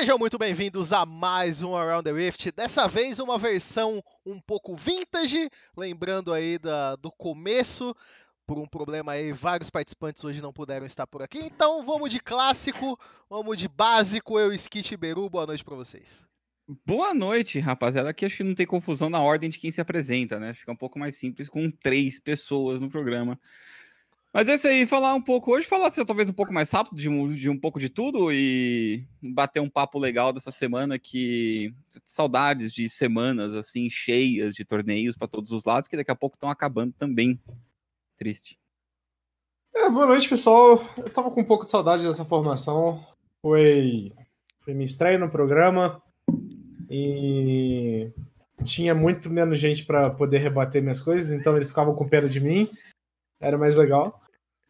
Sejam muito bem-vindos a mais um Around the Rift. Dessa vez uma versão um pouco vintage, lembrando aí da, do começo. Por um problema aí, vários participantes hoje não puderam estar por aqui. Então vamos de clássico, vamos de básico. Eu, Skit Beru, boa noite para vocês. Boa noite, rapaziada. Aqui acho que não tem confusão na ordem de quem se apresenta, né? Fica um pouco mais simples com três pessoas no programa. Mas é isso aí, falar um pouco hoje, falar assim, talvez um pouco mais rápido de um, de um pouco de tudo e bater um papo legal dessa semana que saudades de semanas assim cheias de torneios para todos os lados que daqui a pouco estão acabando também. Triste. É, boa noite, pessoal. Eu tava com um pouco de saudade dessa formação. Foi foi minha estreia no programa e tinha muito menos gente para poder rebater minhas coisas, então eles ficavam com pena de mim era mais legal.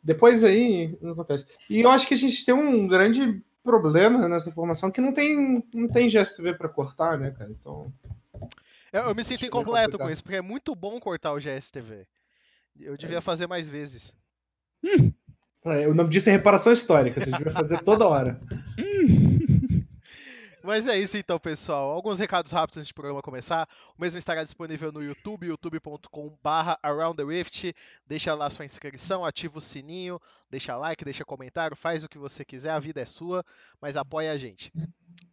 Depois aí não acontece. E eu acho que a gente tem um grande problema nessa formação que não tem não tem GSTV para cortar, né, cara? Então eu, eu me sinto incompleto com isso, porque é muito bom cortar o GSTV. Eu devia é. fazer mais vezes. Hum. É, o nome disso é reparação histórica, você devia fazer toda hora. Mas é isso então, pessoal. Alguns recados rápidos antes do programa começar. O mesmo estará disponível no YouTube, youtube.com/barra Around the Rift. Deixa lá sua inscrição, ativa o sininho, deixa like, deixa comentário, faz o que você quiser, a vida é sua, mas apoia a gente.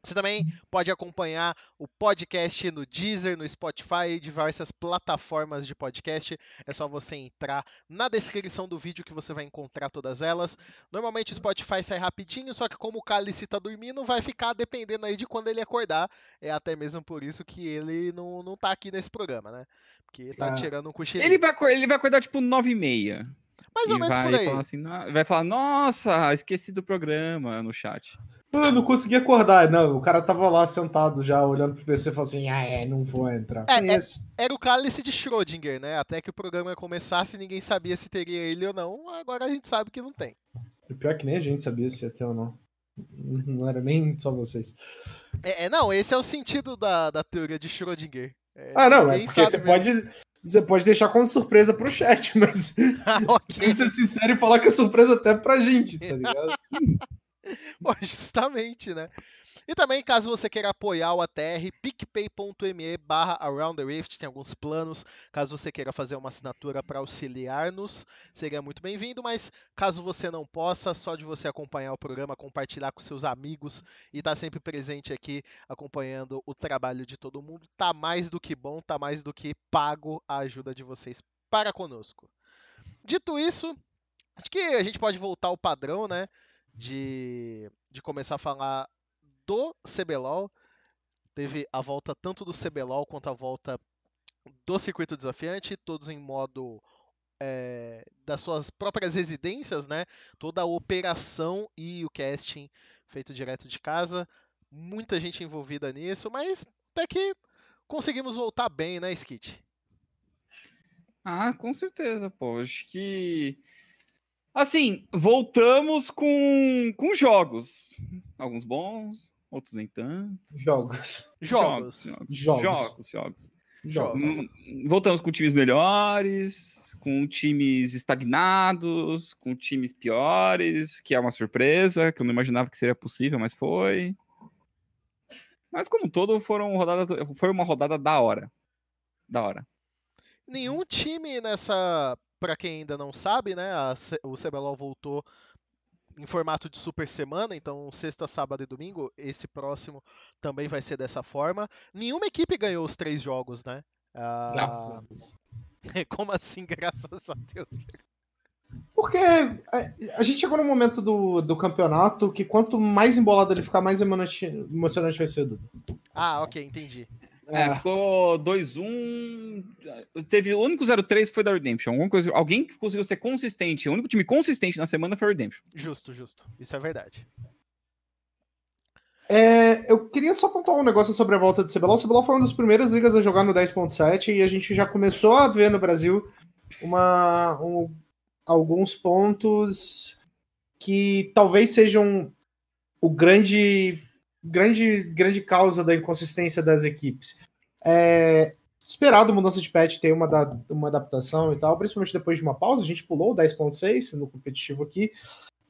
Você também pode acompanhar o podcast no Deezer, no Spotify e diversas plataformas de podcast. É só você entrar na descrição do vídeo que você vai encontrar todas elas. Normalmente o Spotify sai rapidinho, só que como o Cálice está dormindo, vai ficar dependendo aí de quando ele acordar. É até mesmo por isso que ele não, não tá aqui nesse programa, né? Porque tá ah. tirando um cochilinho. Ele vai, ele vai acordar tipo 9 e meia. Mais ou menos por aí. Falar assim, vai falar, nossa, esqueci do programa no chat. Eu não consegui acordar. Não, o cara tava lá sentado já, olhando pro PC e falou assim: ah, é, não vou entrar. É, é, era o cálice de Schrödinger, né? Até que o programa começasse, ninguém sabia se teria ele ou não. Agora a gente sabe que não tem. O pior é que nem a gente sabia se ia ter ou não. Não era nem só vocês. É, é não, esse é o sentido da, da teoria de Schrödinger. É, ah, não, é porque você mesmo. pode. Você pode deixar como surpresa pro chat, mas okay. ser sincero e falar que é surpresa até pra gente, tá ligado? Justamente, né? E também, caso você queira apoiar o ATR, picpay.me barra Around the Rift, tem alguns planos. Caso você queira fazer uma assinatura para auxiliar-nos, seria muito bem-vindo, mas caso você não possa, só de você acompanhar o programa, compartilhar com seus amigos e estar tá sempre presente aqui acompanhando o trabalho de todo mundo, tá mais do que bom, tá mais do que pago a ajuda de vocês para conosco. Dito isso, acho que a gente pode voltar ao padrão, né? de, de começar a falar do CBLOL. Teve a volta tanto do CBLOL quanto a volta do circuito desafiante, todos em modo é, das suas próprias residências, né? Toda a operação e o casting feito direto de casa. Muita gente envolvida nisso, mas até que conseguimos voltar bem, né, Skit? Ah, com certeza, pô. Acho que Assim, voltamos com, com jogos. Alguns bons, outros nem tanto. Jogos. Jogos. Jogos. Jogos. Jogos. jogos. Voltamos com times melhores, com times estagnados, com times piores, que é uma surpresa, que eu não imaginava que seria possível, mas foi. Mas como um todo, foram rodadas, foi uma rodada da hora. Da hora. Nenhum time nessa para quem ainda não sabe, né, a, o CBLOL voltou em formato de super semana, então sexta, sábado e domingo, esse próximo também vai ser dessa forma. Nenhuma equipe ganhou os três jogos, né? Ah, graças a Deus. Como assim, graças a Deus? Porque a gente chegou no momento do, do campeonato que quanto mais embolado ele ficar, mais emocionante vai ser. Ah, ok, entendi. É, é, ficou 2-1. Um, teve o único 0-3 foi da Redemption. Alguma coisa, alguém que conseguiu ser consistente. O único time consistente na semana foi a Redemption. Justo, justo. Isso é verdade. É, eu queria só contar um negócio sobre a volta de CBLOL. O CBLOL foi uma das primeiras ligas a jogar no 10.7 e a gente já começou a ver no Brasil uma, um, alguns pontos que talvez sejam o grande grande, grande causa da inconsistência das equipes. É esperado mudança de patch ter uma, da, uma adaptação e tal, principalmente depois de uma pausa. A gente pulou o 10.6 no competitivo aqui.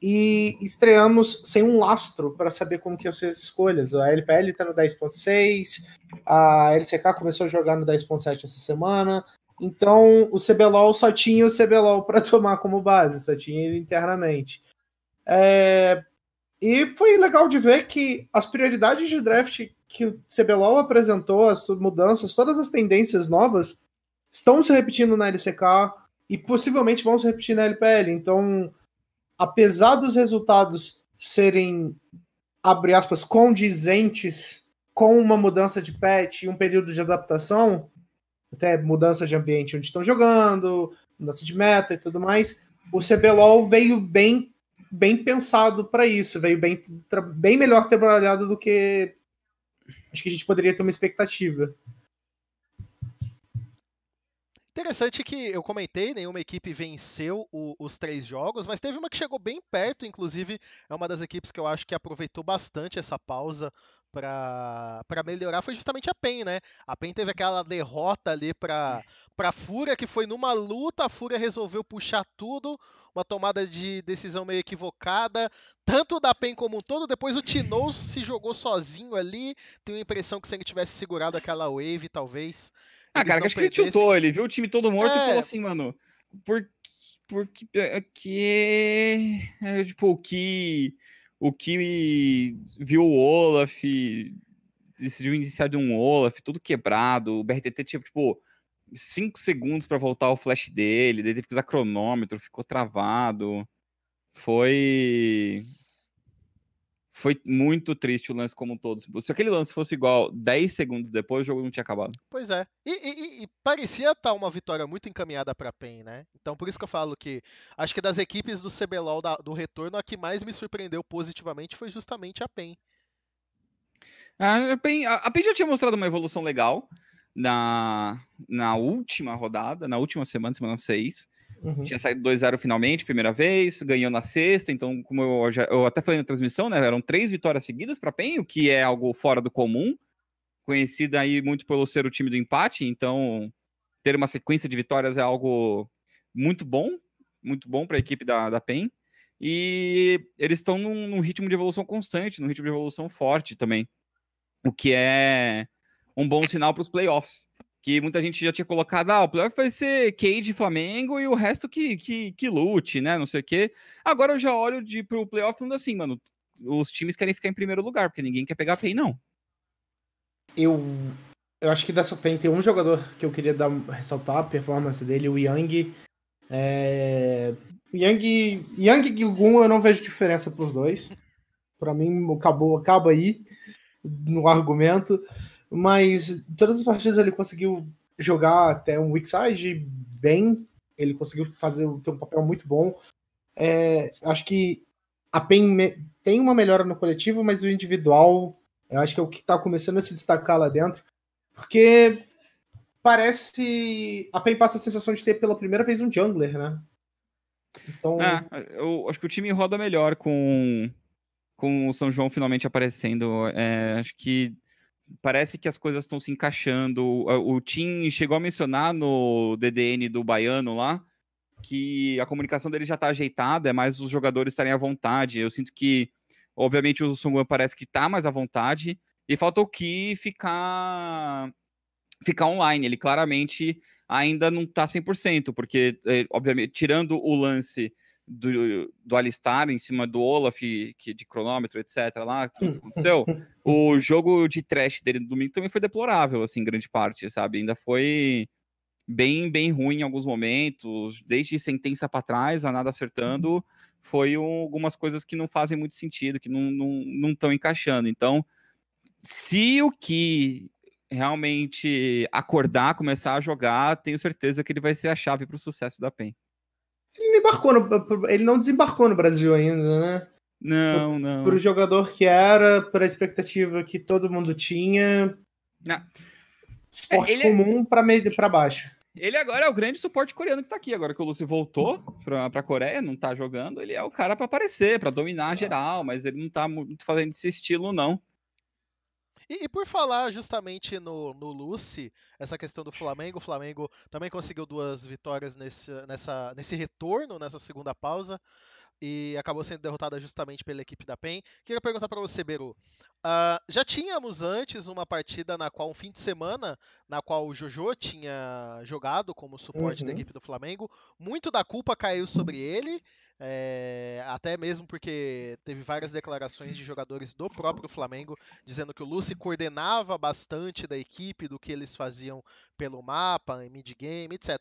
e estreamos sem um lastro para saber como que iam ser as escolhas. A LPL está no 10.6, a LCK começou a jogar no 10.7 essa semana, então o CBLOL só tinha o CBLOL para tomar como base, só tinha ele internamente. É... E foi legal de ver que as prioridades de draft que o CBLOL apresentou, as mudanças, todas as tendências novas estão se repetindo na LCK e possivelmente vão se repetir na LPL. Então, apesar dos resultados serem, abre aspas, condizentes com uma mudança de patch e um período de adaptação, até mudança de ambiente onde estão jogando, mudança de meta e tudo mais, o CBLOL veio bem bem pensado para isso, veio bem, bem melhor trabalhado do que acho que a gente poderia ter uma expectativa. Interessante que eu comentei, nenhuma equipe venceu o, os três jogos, mas teve uma que chegou bem perto, inclusive é uma das equipes que eu acho que aproveitou bastante essa pausa para melhorar foi justamente a PEN, né? A PEN teve aquela derrota ali para a Fúria, que foi numa luta, a Fúria resolveu puxar tudo, uma tomada de decisão meio equivocada, tanto da PEN como um todo. Depois o Tinoz se jogou sozinho ali, tenho a impressão que se ele tivesse segurado aquela wave, talvez ah, cara, acho que ele tiltou, ele viu o time todo morto é. e falou assim, mano, por porque que é, tipo o que o que viu o Olaf decidiu iniciar de um Olaf tudo quebrado o BRTT tinha tipo 5 segundos para voltar o flash dele daí teve que usar cronômetro ficou travado. Foi foi muito triste o lance como um todo. Se aquele lance fosse igual 10 segundos depois, o jogo não tinha acabado. Pois é. E, e, e parecia estar tá uma vitória muito encaminhada para a PEN, né? Então por isso que eu falo que acho que das equipes do CBLOL da, do retorno, a que mais me surpreendeu positivamente foi justamente a PEN. A PEN, a PEN já tinha mostrado uma evolução legal na, na última rodada, na última semana, semana 6. Uhum. Tinha saído 2-0 finalmente, primeira vez, ganhou na sexta, então, como eu, já, eu até falei na transmissão, né? Eram três vitórias seguidas para PEN, o que é algo fora do comum, conhecida aí muito pelo ser o time do empate, então ter uma sequência de vitórias é algo muito bom, muito bom para a equipe da, da PEN. E eles estão num, num ritmo de evolução constante, num ritmo de evolução forte também, o que é um bom sinal para os playoffs que muita gente já tinha colocado, ah, o playoff vai ser Cade Flamengo e o resto que, que, que lute, né? Não sei o quê. Agora eu já olho de, pro playoff falando assim, mano, os times querem ficar em primeiro lugar, porque ninguém quer pegar a não. Eu, eu acho que dessa PEN tem um jogador que eu queria dar, ressaltar a performance dele, o Yang. É... Yang, Yang e Gilgun eu não vejo diferença pros dois. Para mim, acabou, acaba aí no argumento mas todas as partidas ele conseguiu jogar até um weak side bem, ele conseguiu fazer ter um papel muito bom. É, acho que a PEN tem uma melhora no coletivo, mas o individual, eu acho que é o que está começando a se destacar lá dentro, porque parece a PEN passa a sensação de ter pela primeira vez um jungler, né? Então, é, eu acho que o time roda melhor com com o São João finalmente aparecendo. É, acho que parece que as coisas estão se encaixando. O, Tim chegou a mencionar no DDN do Baiano lá que a comunicação dele já está ajeitada, é mais os jogadores estarem à vontade. Eu sinto que, obviamente, o Sunguan parece que está mais à vontade e falta o Ki ficar ficar online. Ele claramente ainda não está 100%, porque, eh, obviamente, tirando o lance do, do Alistar em cima do Olaf, que de cronômetro, etc. lá, que aconteceu, o jogo de trash dele no domingo também foi deplorável, assim, grande parte, sabe? Ainda foi bem, bem ruim em alguns momentos, desde sentença para trás, a nada acertando, foi um, algumas coisas que não fazem muito sentido, que não estão encaixando. Então, se o que realmente acordar, começar a jogar, tenho certeza que ele vai ser a chave para o sucesso da PEN. Ele não, embarcou no, ele não desembarcou no Brasil ainda, né? Não, não. Para o jogador que era, para a expectativa que todo mundo tinha. Não. Esporte é, comum é... para meio para baixo. Ele agora é o grande suporte coreano que tá aqui. Agora que o Lucy voltou pra, a Coreia, não tá jogando, ele é o cara para aparecer, para dominar geral, mas ele não tá muito fazendo esse estilo, não. E, e, por falar justamente no, no Lucy, essa questão do Flamengo, o Flamengo também conseguiu duas vitórias nesse, nessa, nesse retorno, nessa segunda pausa. e acabou sendo derrotada justamente pela equipe da PEN. Queria perguntar para você, Beru. Uh, já tínhamos antes uma partida na qual, um fim de semana, na qual o Jojo tinha jogado como suporte uhum. da equipe do Flamengo. Muito da culpa caiu sobre ele. É, até mesmo porque teve várias declarações de jogadores do próprio Flamengo dizendo que o Lucy coordenava bastante da equipe, do que eles faziam pelo mapa, em mid-game, etc.,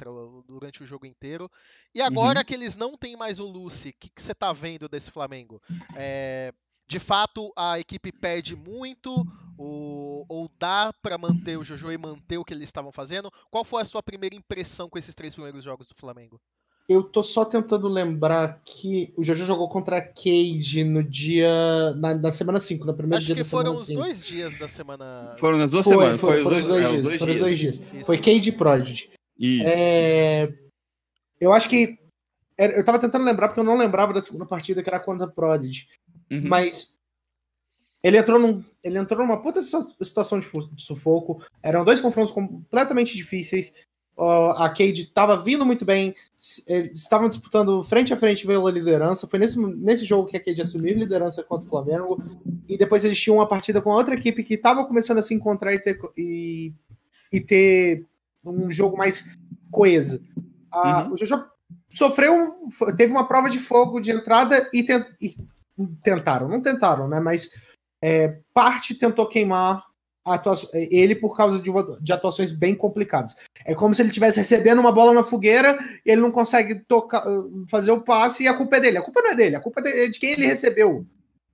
durante o jogo inteiro. E agora uhum. que eles não têm mais o Lucy, o que, que, você está vendo desse Flamengo? É, de fato, a equipe perde muito ou, ou dá para manter o Jojo e manter o que eles estavam fazendo? Qual foi a sua primeira impressão com esses três primeiros jogos do Flamengo? Eu tô só tentando lembrar que o Jojo jogou contra a Cade no dia. Na, na semana 5, na primeira Acho dia da semana 5. Acho que foram os dois dias da semana. Foram nas duas foi, semanas. Foi, foi, foram, os dois, é, dias, dois foram dias. Dois dias. Isso. Foi Cade e Prodigy. Isso. É... Eu acho que. Eu tava tentando lembrar porque eu não lembrava da segunda partida que era contra a Prodigy. Uhum. Mas. Ele entrou, num, ele entrou numa puta situação de sufoco. Eram dois confrontos completamente difíceis a Cade estava vindo muito bem, eles estavam disputando frente a frente pela liderança. Foi nesse, nesse jogo que a Cade assumiu a liderança contra o Flamengo. E depois eles tinham uma partida com outra equipe que estava começando a se encontrar e ter, e, e ter um jogo mais coeso. uhum. O Jojo sofreu, teve uma prova de fogo de entrada e, tent, e tentaram, não tentaram, né? Mas é, parte tentou queimar ele por causa de, de, atuações bem complicadas. É como se ele estivesse recebendo uma bola na fogueira ele não consegue tocar, fazer o passe e a culpa é dele. A culpa não é dele, a culpa é de quem ele recebeu,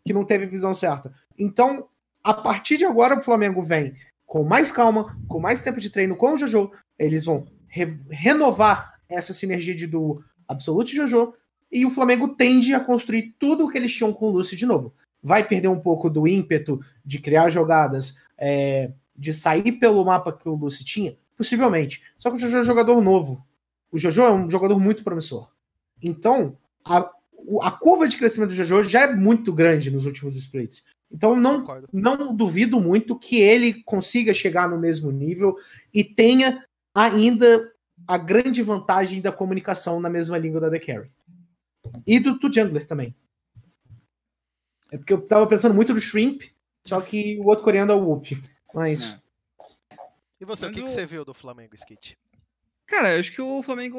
que não teve visão certa. Então, a partir de agora, o Flamengo vem com mais calma, com mais tempo de treino com o Jojo. Eles vão re renovar essa sinergia de do Absolute Jojo e o Flamengo tende a construir tudo o que eles tinham com o Lúcio de novo. Vai perder um pouco do ímpeto de criar jogadas, é, de sair pelo mapa que o Lucy tinha? Possivelmente. Só que o Jojo é um jogador novo. O Jojo é um jogador muito promissor. Então, a, a curva de crescimento do Jojo já é muito grande nos últimos splits. Então, não, não duvido muito que ele consiga chegar no mesmo nível e tenha ainda a grande vantagem da comunicação na mesma língua da The Carry. E do, do Jungler também. É porque eu tava pensando muito no Shrimp, só que o outro coreano é o Whoop. Mas. É. E você, Mas o que, o... que você viu do Flamengo, Skit? Cara, eu acho que o Flamengo,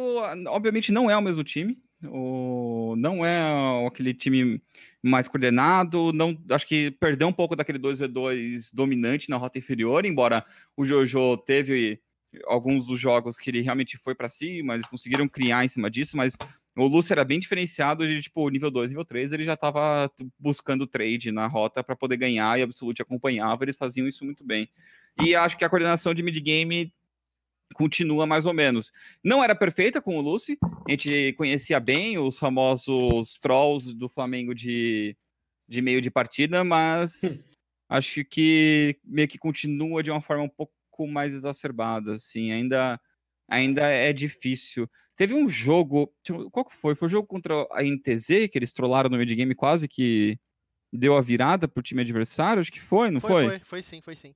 obviamente, não é o mesmo time. O... Não é aquele time mais coordenado. Não, acho que perdeu um pouco daquele 2v2 dominante na rota inferior, embora o Jojo teve alguns dos jogos que ele realmente foi para cima, eles conseguiram criar em cima disso, mas o Lúcio era bem diferenciado de, tipo, nível 2, nível 3, ele já estava buscando trade na rota para poder ganhar e Absolute acompanhava, eles faziam isso muito bem. E acho que a coordenação de mid-game continua mais ou menos. Não era perfeita com o Lucy, a gente conhecia bem os famosos trolls do Flamengo de, de meio de partida, mas acho que meio que continua de uma forma um pouco mais exacerbada, assim, ainda ainda é difícil. Teve um jogo, qual que foi? Foi o um jogo contra a NTZ, que eles trollaram no mid-game quase que deu a virada pro time adversário? Acho que foi, não foi? Foi, foi, foi sim, foi sim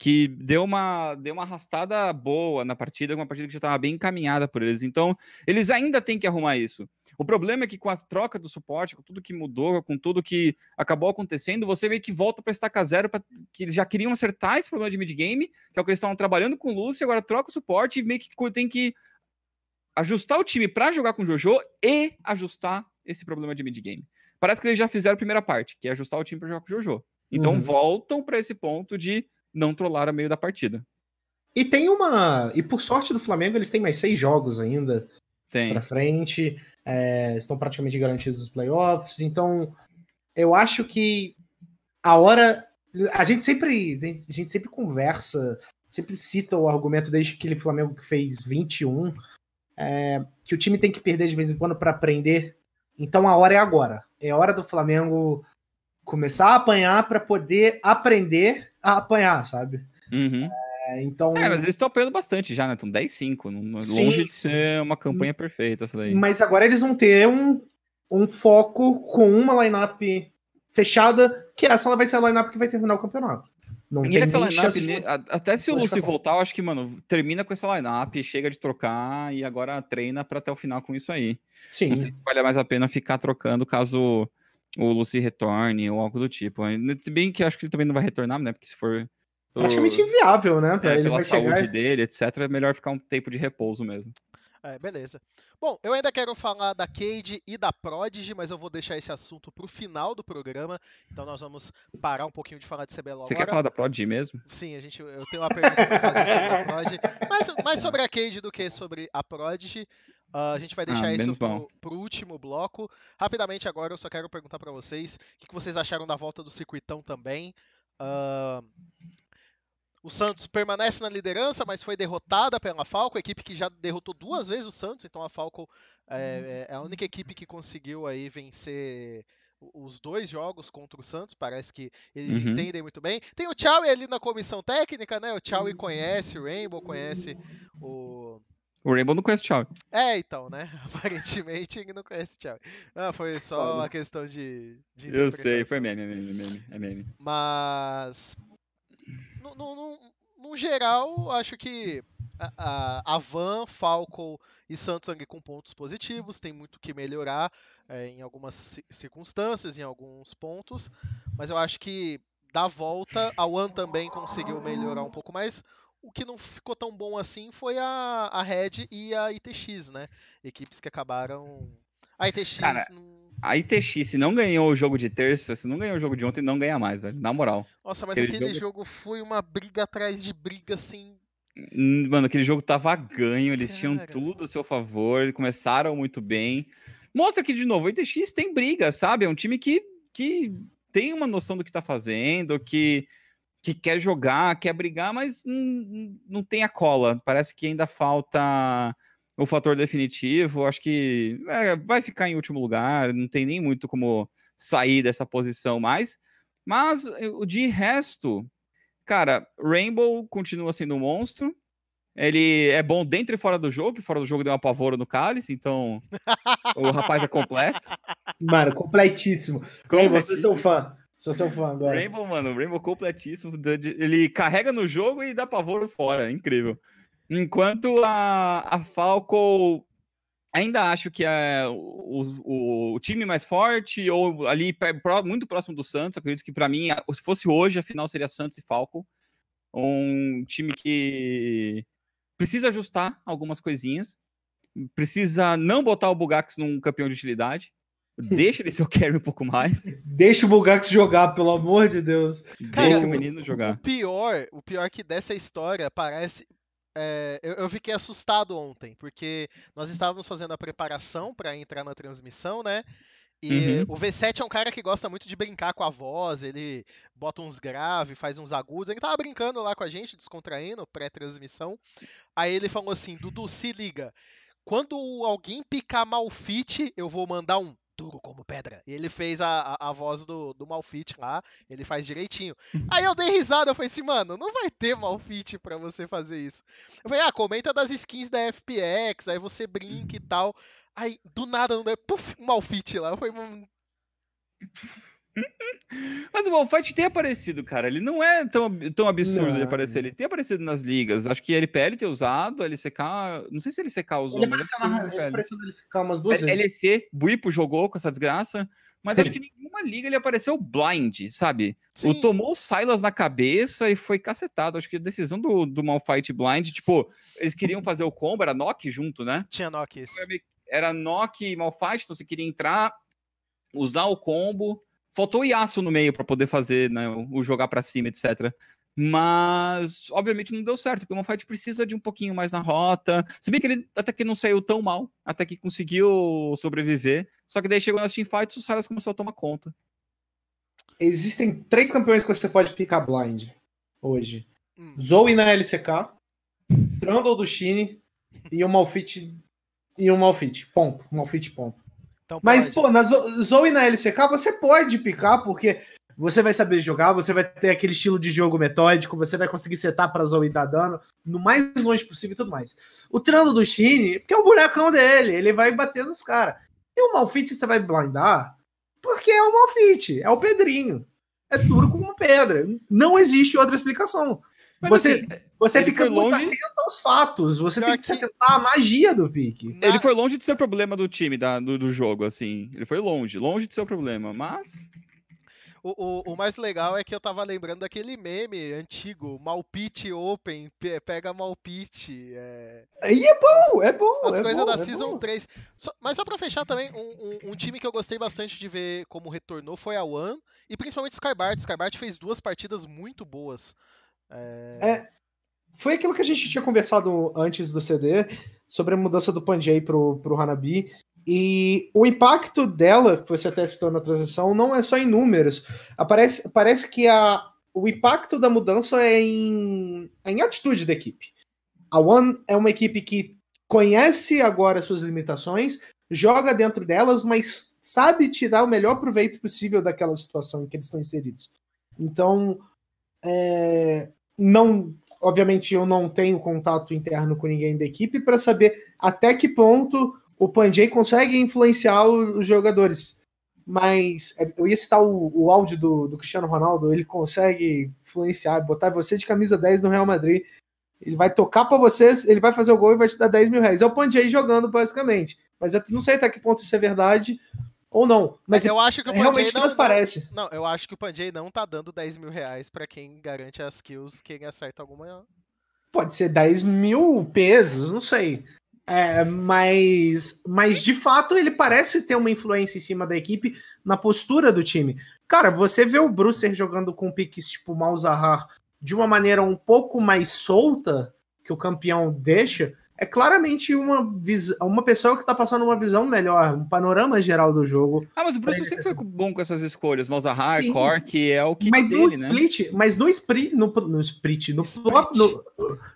que deu uma, deu uma arrastada boa na partida, uma partida que já estava bem encaminhada por eles. Então, eles ainda têm que arrumar isso. O problema é que com a troca do suporte, com tudo que mudou, com tudo que acabou acontecendo, você meio que volta para estaca zero, pra, que eles já queriam acertar esse problema de mid-game, que é o que eles estavam trabalhando com o Lúcio, agora troca o suporte e meio que tem que ajustar o time para jogar com o Jojo e ajustar esse problema de mid-game. Parece que eles já fizeram a primeira parte, que é ajustar o time para jogar com o Jojo. Então, uhum. voltam para esse ponto de não trollar a meio da partida. E tem uma. E por sorte do Flamengo, eles têm mais seis jogos ainda tem. pra frente. É, estão praticamente garantidos os playoffs. Então, eu acho que a hora. A gente sempre. A gente sempre conversa, sempre cita o argumento desde aquele Flamengo que fez 21. É, que o time tem que perder de vez em quando para aprender. Então a hora é agora. É hora do Flamengo começar a apanhar para poder aprender a apanhar, sabe? Uhum. É, então. É, mas eles estão apanhando bastante já, né? Estão 10-5. Longe de ser uma campanha perfeita essa daí. Mas agora eles vão ter um, um foco com uma lineup fechada, que essa ela vai ser a lineup que vai terminar o campeonato. Não E tem essa lineup, de... até se o Lucy voltar, eu acho que, mano, termina com essa lineup, chega de trocar e agora treina pra até o final com isso aí. Sim. Não sei se vale mais a pena ficar trocando caso o Lucy retorne ou algo do tipo. Se bem que eu acho que ele também não vai retornar, né? Porque se for. por- Praticamente inviável, né? é, Pra ele pela vai saúde chegar. dele, etc., é melhor ficar um tempo de repouso mesmo. É, beleza. Bom, eu ainda quero falar da Cade e da Prodigy, mas eu vou deixar esse assunto pro final do programa. Então nós vamos parar um pouquinho de falar de CBLOL Você agora. quer falar da Prodigy mesmo? Sim, a gente, eu tenho uma pergunta pra fazer sobre a Prodigy. Mais, mais sobre a Cade do que sobre a Prodigy. Ah, a gente vai deixar Ah, isso pro, pro último bloco. Rapidamente agora, eu só quero perguntar pra vocês o que, que vocês acharam da volta do circuitão também. Ah, o Santos permanece na liderança, mas foi derrotada pela Falco, a equipe que já derrotou duas vezes o Santos, então a Falco é, é a única equipe que conseguiu aí vencer os dois jogos contra o Santos, parece que eles Uhum. entendem muito bem. Tem o Chow ali na comissão técnica, né? O Chow conhece o Rainbow, conhece o. O Rainbow não conhece o Tchau. É, então, né? Aparentemente ele não conhece o Chow. Ah, foi só uma questão de. de Eu sei, foi meme, é meme, meme, é meme. Mas. No, no, no- no geral, acho que a, a, Van, Falco e Samsung com pontos positivos, tem muito que melhorar é, em algumas ci- circunstâncias, em alguns pontos, mas eu acho que da volta, a One também conseguiu melhorar um pouco mais. O que não ficou tão bom assim foi a, a Red e a ITX, né? Equipes que acabaram. A ITX. Cara, não- A ITX, se não ganhou o jogo de terça, se não ganhou o jogo de ontem, não ganha mais, velho. Na moral. Nossa, mas aquele aquele jogo- jogo foi uma briga atrás de briga assim. Hum, Mano, aquele jogo tava ganho, eles tinham Cara. tudo a seu favor, começaram muito bem. Mostra que, de novo, o ITX tem briga, sabe? É um time que, que tem uma noção do que tá fazendo, que, que quer jogar, quer brigar, mas hum, não tem a cola. Parece que ainda falta o fator definitivo. Acho que é, vai ficar em último lugar, não tem nem muito como sair dessa posição mais. Mas o de resto, cara, Rainbow continua sendo um monstro. Ele é bom dentro e fora do jogo, que fora do jogo deu um apavoro no cálice, então o rapaz é completo. Mano, completíssimo. Rainbow, sou seu fã. Sou seu fã agora. Rainbow, mano, Rainbow completíssimo. Ele carrega no jogo e dá pavoro fora, incrível. Enquanto a, a Falco ainda acho que é o, o, o time mais forte, ou ali muito próximo do Santos. Acredito que pra mim, se fosse hoje, a final seria Santos e Falco. Um time que precisa ajustar algumas coisinhas. Precisa não botar o Bugax num campeão de utilidade. Deixa ele ser o carry um pouco mais. Deixa o Bugax jogar, pelo amor de Deus. Cara, Deixa o o- menino O jogar. pior, o pior que dessa história parece. é, eu, eu fiquei assustado ontem, porque nós estávamos fazendo a preparação para entrar na transmissão, né? E Uhum. o V7 é um cara que gosta muito de brincar com a voz, ele bota uns graves, faz uns agudos. Ele tava brincando lá com a gente, descontraindo, pré-transmissão. Aí ele falou assim: Dudu, se liga. Quando alguém picar Malfit, eu vou mandar um duro como pedra. E ele fez a, a, a voz do, do Malfit lá, ele faz direitinho. Aí eu dei risada, eu falei assim, mano, não vai ter Malfit pra você fazer isso. Eu falei, ah, comenta das skins da FPX, aí você brinca e tal. Aí, do nada, não deu, puf, Malfit lá. Eu falei, mano, Mas o Malfight tem aparecido, cara. Ele não é tão, tão absurdo de Não. aparecer. Ele tem aparecido nas ligas. Acho que LPL tem usado, LCK. Não sei se LCK usou, Ele apareceu, que na, ele apareceu nele ficar umas duas vezes. LEC, Buipo jogou com essa desgraça. Mas acho que nenhuma liga ele apareceu blind, sabe? O sim, tomou o Silas na cabeça e foi cacetado. Acho que a decisão do, do Malfight blind, tipo, eles queriam fazer o combo, era knock junto, né? tinha Nokia esse. era knock e malfight, então você queria entrar, usar o combo. Faltou o Yasuo no meio para poder fazer né, o jogar para cima, etc. Mas, obviamente, não deu certo, porque o Malfight precisa de um pouquinho mais na rota. Se bem que ele até que não saiu tão mal, até que conseguiu sobreviver. Só que daí chegou nas teamfights, o Silas começou a tomar conta. Existem três campeões que você pode picar blind hoje. Hum. Zoe na LCK, Trundle do Shine e o Malfit e o Malfit. Ponto. Malfit, ponto. Então, Mas, pode. pô, na Zo- Zoe na LCK você pode picar, porque você vai saber jogar, você vai ter aquele estilo de jogo metódico, você vai conseguir setar pra Zoe dar dano no mais longe possível e tudo mais. O Trando do Shine, porque é o bonecão dele, ele vai bater nos caras. E o Malfit você vai blindar, porque é o Malfit, é o Pedrinho. É duro como pedra. Não existe outra explicação. Mas, você assim, você ele fica muito longe- atento aos fatos. Você Pior tem que se que- atentar à magia do pique. Na- Ele foi longe de ser o problema do time, da, do, do jogo, assim. Ele foi longe, longe de ser o problema. Mas. O, o, o mais legal é que eu tava lembrando daquele meme antigo, Malpite Open, pe- pega Malpite. É... Aí é bom, é bom. As é coisas bom, da é Season bom. 3. Só- mas só pra fechar também, um, um- um time que eu gostei bastante de ver como retornou foi a One, e principalmente Skybart. Skybart fez duas partidas muito boas. É, É, Foi aquilo que a gente tinha conversado antes do CD sobre a mudança do Panjay pro, pro Hanabi. E o impacto dela, que você até citou na transição, não é só em números. Aparece, parece que a, o impacto da mudança é em, é em atitude da equipe. A One é uma equipe que conhece agora suas limitações, joga dentro delas, mas sabe tirar o melhor proveito possível daquela situação em que eles estão inseridos. Então, é, não, obviamente eu não tenho contato interno com ninguém da equipe para saber até que ponto o Panjay consegue influenciar os jogadores. Mas é, eu ia citar o, o áudio do, do Cristiano Ronaldo, ele consegue influenciar, botar você de camisa 10 no Real Madrid. Ele vai tocar para vocês, ele vai fazer o gol e vai te dar 10 mil reais. É o Panjay jogando, basicamente. Mas eu não sei até que ponto isso é verdade ou não. mas Mas, eu acho que o realmente não, transparece. não, eu acho que o Panjay não tá dando 10 mil reais pra quem garante as kills, quem acerta alguma. Pode ser 10 mil pesos, não sei. É, mas, mas de fato ele parece ter uma influência em cima da equipe na postura do time. Cara, você vê o Brucer jogando com piques tipo Malzahar de uma maneira um pouco mais solta que o campeão deixa, é claramente uma, uma pessoa que tá passando uma visão melhor, um panorama geral do jogo. Ah, mas o Bruce Ele- sempre foi bom com essas escolhas. Malzahar. Core, que é o kit mas no dele, né? split, mas no split, no, no split, no, Split. pró- no-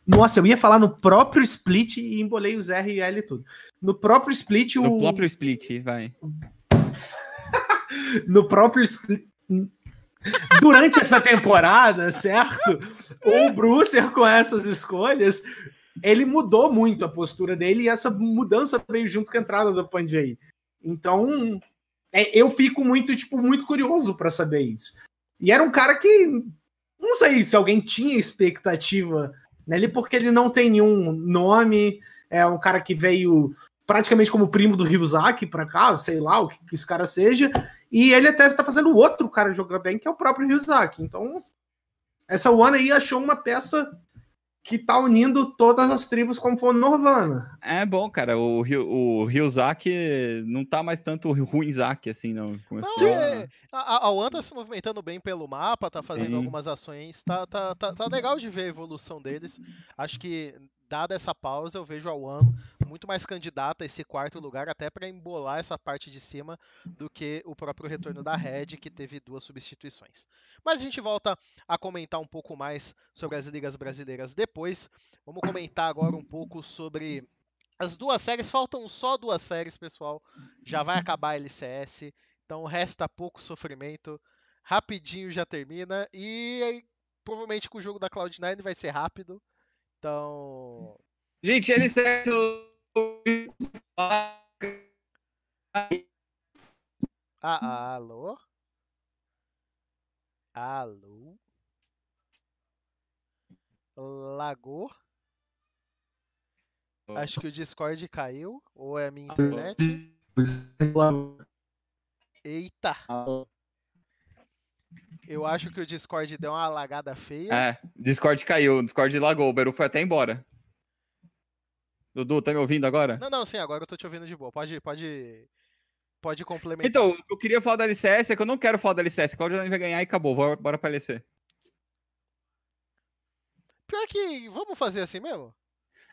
nossa, eu ia falar no próprio split e embolei os R e L e tudo. No próprio split, No o próprio split, vai. no próprio split, durante essa temporada, certo? O Brucer com essas escolhas, ele mudou muito a postura dele e essa mudança veio junto com a entrada do Panjay. Então, é, eu fico muito, tipo, muito curioso para saber isso. E era um cara que não sei se alguém tinha expectativa nele, porque ele não tem nenhum nome, é um cara que veio praticamente como primo do Ryuzaki para cá, sei lá o que, que esse cara seja, e ele até tá fazendo outro cara jogar bem, que é o próprio Ryuzaki. Então, essa One aí achou uma peça que tá unindo todas as tribos como foi no Norvana. É bom, cara. O, o Ryuzaki não tá mais tanto ruimzaki, assim, não. Começou Não, a- é, a, a One tá se movimentando bem pelo mapa, tá fazendo Sim. algumas ações, tá, tá, tá, tá legal de ver a evolução deles. Acho que, dada essa pausa, eu vejo a One muito mais candidata a esse quarto lugar, até para embolar essa parte de cima, do que o próprio retorno da Red, que teve duas substituições. Mas a gente volta a comentar um pouco mais sobre as ligas brasileiras depois. Vamos comentar agora um pouco sobre as duas séries. Faltam só duas séries, pessoal. Já vai acabar a LCS. Então resta pouco sofrimento. Rapidinho já termina. E provavelmente com o jogo da Cloud9 vai ser rápido. Então. Gente, eles. Ah, ah, alô? Alô? Lagou? Acho que o Discord caiu. Ou é a minha internet? Eita! Eu acho que o Discord deu uma lagada feia. É, Discord caiu, Discord lagou, o Beru foi até embora. Dudu, tá me ouvindo agora? Não, não, sim, agora eu tô te ouvindo de boa. Pode, pode, pode complementar. Então, o que eu queria falar da LCS é que eu não quero falar da LCS. Cláudio vai ganhar e acabou. Bora, bora pra LC. Pior que, vamos fazer assim mesmo?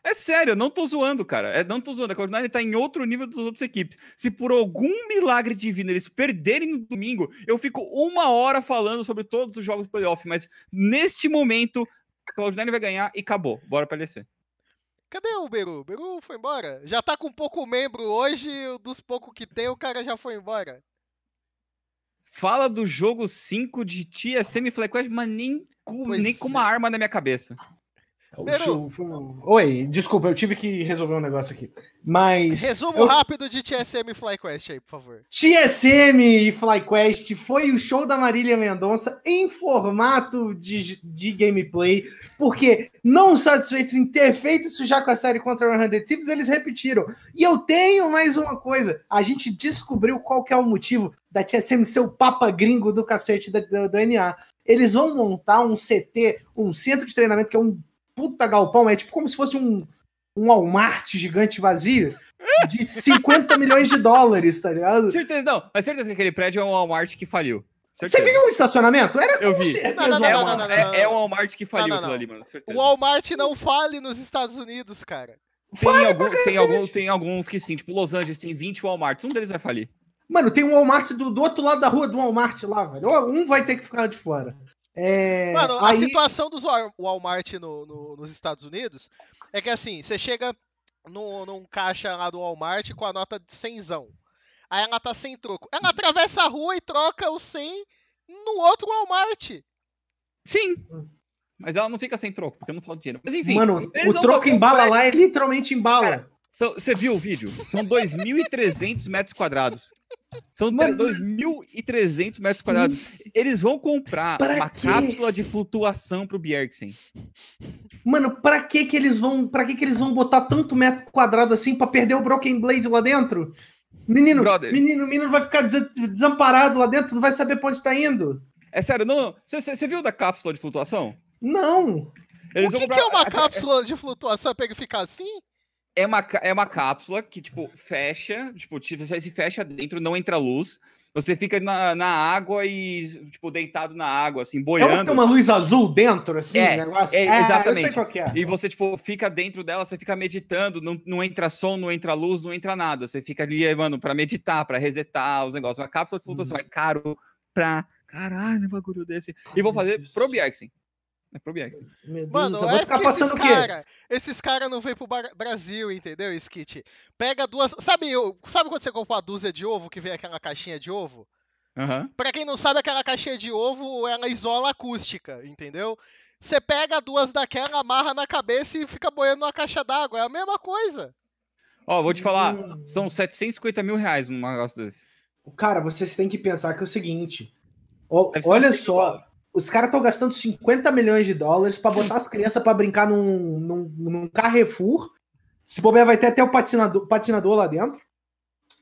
É sério, eu não tô zoando, cara. É, não tô zoando. A Cloud9 tá em outro nível das outras equipes. Se por algum milagre divino eles perderem no domingo, eu fico uma hora falando sobre todos os jogos do playoff. Mas neste momento, a Cloud9 vai ganhar e acabou. Bora pra LC. Cadê o Beru? O Beru foi embora? Já tá com pouco membro hoje, dos poucos que tem, o cara já foi embora. Fala do jogo 5 de TSM Flag Quest, mas nem com, Pois nem com é. uma arma na minha cabeça. Peru. Oi, desculpa, eu tive que resolver um negócio aqui. Mas. Resumo eu... rápido de TSM e FlyQuest aí, por favor. TSM e FlyQuest foi o show da Marília Mendonça em formato de, de gameplay, porque não satisfeitos em ter feito isso já com a série contra 100 Thieves, eles repetiram. E eu tenho mais uma coisa: a gente descobriu qual que é o motivo da TSM ser o papa gringo do cacete da, do, do NA. Eles vão montar um CT, um centro de treinamento, que é um puta galpão, é tipo como se fosse um, um Walmart gigante vazio de 50 milhões de dólares, tá ligado? Certeza, não, mas certeza que aquele prédio é um Walmart que faliu. Certeza. Você viu o estacionamento? Era eu vi. Não, não, não, é, não, é, é, um Walmart que faliu aquilo ali, mano. Certeza. O Walmart não fale nos Estados Unidos, cara. Tem, algum, tem, algum, tem alguns que sim, tipo Los Angeles tem 20 Walmarts, um deles vai falir. Mano, tem um Walmart do, do outro lado da rua do Walmart lá, velho. Um vai ter que ficar de fora. É, Mano, aí... a situação dos Walmart no, no, nos Estados Unidos é que assim, você chega no, num caixa lá do Walmart com a nota de 100. Aí ela tá sem troco. Ela atravessa a rua e troca o 100 no outro Walmart. Sim. Mas ela não fica sem troco, porque eu não falo dinheiro. Mas enfim. Mano, o troco em bala lá é literalmente em bala. Então, você viu o vídeo? São 2.300 metros quadrados. São 2.300 metros quadrados. Eles vão comprar pra uma quê? cápsula de flutuação pro Bjergsen. Mano, pra que que eles vão, para que que eles vão botar tanto metro quadrado assim para perder o Broken Blade lá dentro? Menino, Brother. menino, menino vai ficar desamparado lá dentro, não vai saber pra onde tá indo. É sério, não. Você viu da cápsula de flutuação? Não. Eles o que, comprar... que é uma cápsula de flutuação? Pega e ficar assim? É uma, é uma cápsula que, tipo, fecha, tipo, você se fecha dentro, não entra luz. Você fica na, na água e, tipo, deitado na água, assim, boiando. É tem uma luz azul dentro, assim, é, negócio? É, é exatamente. É. E você, tipo, fica dentro dela, você fica meditando, não, não entra som, não entra luz, não entra nada. Você fica ali, mano, pra meditar, pra resetar os negócios. Uma cápsula de flutuação hum. é caro pra caralho, um bagulho desse. E vou fazer pro Biaxin. É pro Biax. Mano, é ficar passando esses cara, esses caras não vêm pro Brasil, entendeu, Skit? Pega duas. Sabe, sabe quando você compra uma dúzia de ovo que vem aquela caixinha de ovo? Uhum. Pra quem não sabe, aquela caixinha de ovo, ela isola a acústica, entendeu? Você pega duas daquela, amarra na cabeça e fica boiando numa caixa d'água. É a mesma coisa. Ó, vou te falar, hum. são 750 mil reais num negócio desse. Cara, vocês têm que pensar que é o seguinte. Ó, olha só, os caras estão gastando 50 milhões de dólares para botar as crianças para brincar num, num, num, Carrefour. Se bobear, vai ter até o patinador, patinador lá dentro.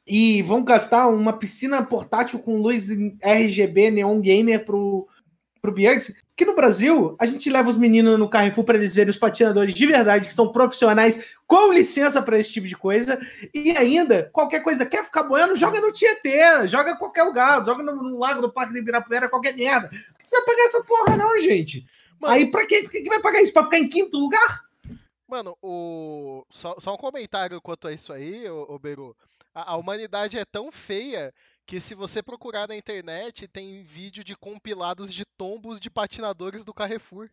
E vão gastar uma piscina portátil com luz RGB Neon Gamer pro, pro Bjergsen. Que no Brasil, a gente leva os meninos no Carrefour para eles verem os patinadores de verdade, que são profissionais, com licença para esse tipo de coisa. E ainda, qualquer coisa, quer ficar boiando, joga no Tietê, joga em qualquer lugar, joga no, no lago do Parque de Ibirapuera, qualquer merda. Não precisa pagar essa porra, não, gente. Mano, Aí, pra quê? Por que vai pagar isso? Pra ficar em quinto lugar? Mano, o... só, só um comentário quanto a isso aí, ô, ô Beru. A, a humanidade é tão feia que se você procurar na internet, tem vídeo de compilados de tombos de patinadores do Carrefour.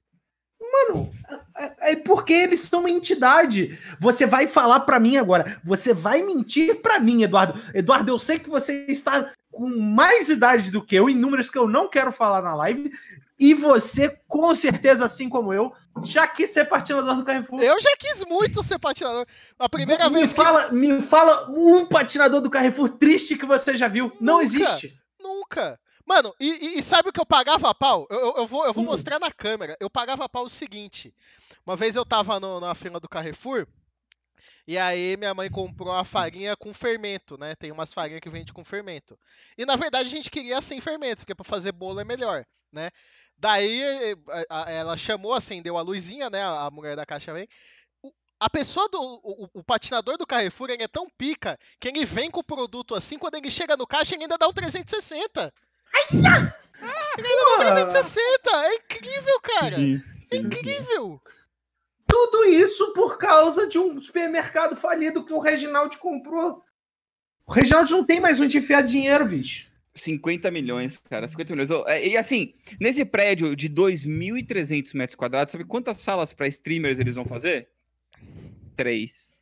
Mano, é, é porque eles são uma entidade. Você vai falar para mim agora. Você vai mentir para mim, Eduardo. Eduardo, eu sei que você está com mais idade do que eu, em números que eu não quero falar na live. E você, com certeza, assim como eu, já quis ser patinador do Carrefour. Eu já quis muito ser patinador. A primeira me vez fala, que... Me fala um patinador do Carrefour triste que você já viu. Nunca, Não existe. Nunca. Mano, e, e, sabe o que eu pagava pau? Eu, eu, eu vou, eu vou hum. mostrar na câmera. Eu pagava pau o seguinte. Uma vez eu tava no, na fila do Carrefour. E aí minha mãe comprou a farinha com fermento, né? Tem umas farinhas que vende com fermento. E na verdade a gente queria sem fermento, porque para fazer bolo é melhor, né? Daí ela chamou, acendeu a luzinha, né? A mulher da caixa vem. A pessoa do. O, o, patinador do Carrefour ele é tão pica que ele vem com o produto assim, quando ele chega no caixa, ele ainda dá um 360. Ai, ele ainda dá um 360! É incrível, cara! Sim, sim, é incrível! Tudo isso por causa de um supermercado falido que o Reginaldo comprou. O Reginaldo não tem mais onde enfiar dinheiro, bicho. 50 milhões, cara, 50 milhões. É, e assim, nesse prédio de 2.300 metros quadrados, sabe quantas salas para streamers eles vão fazer? Três.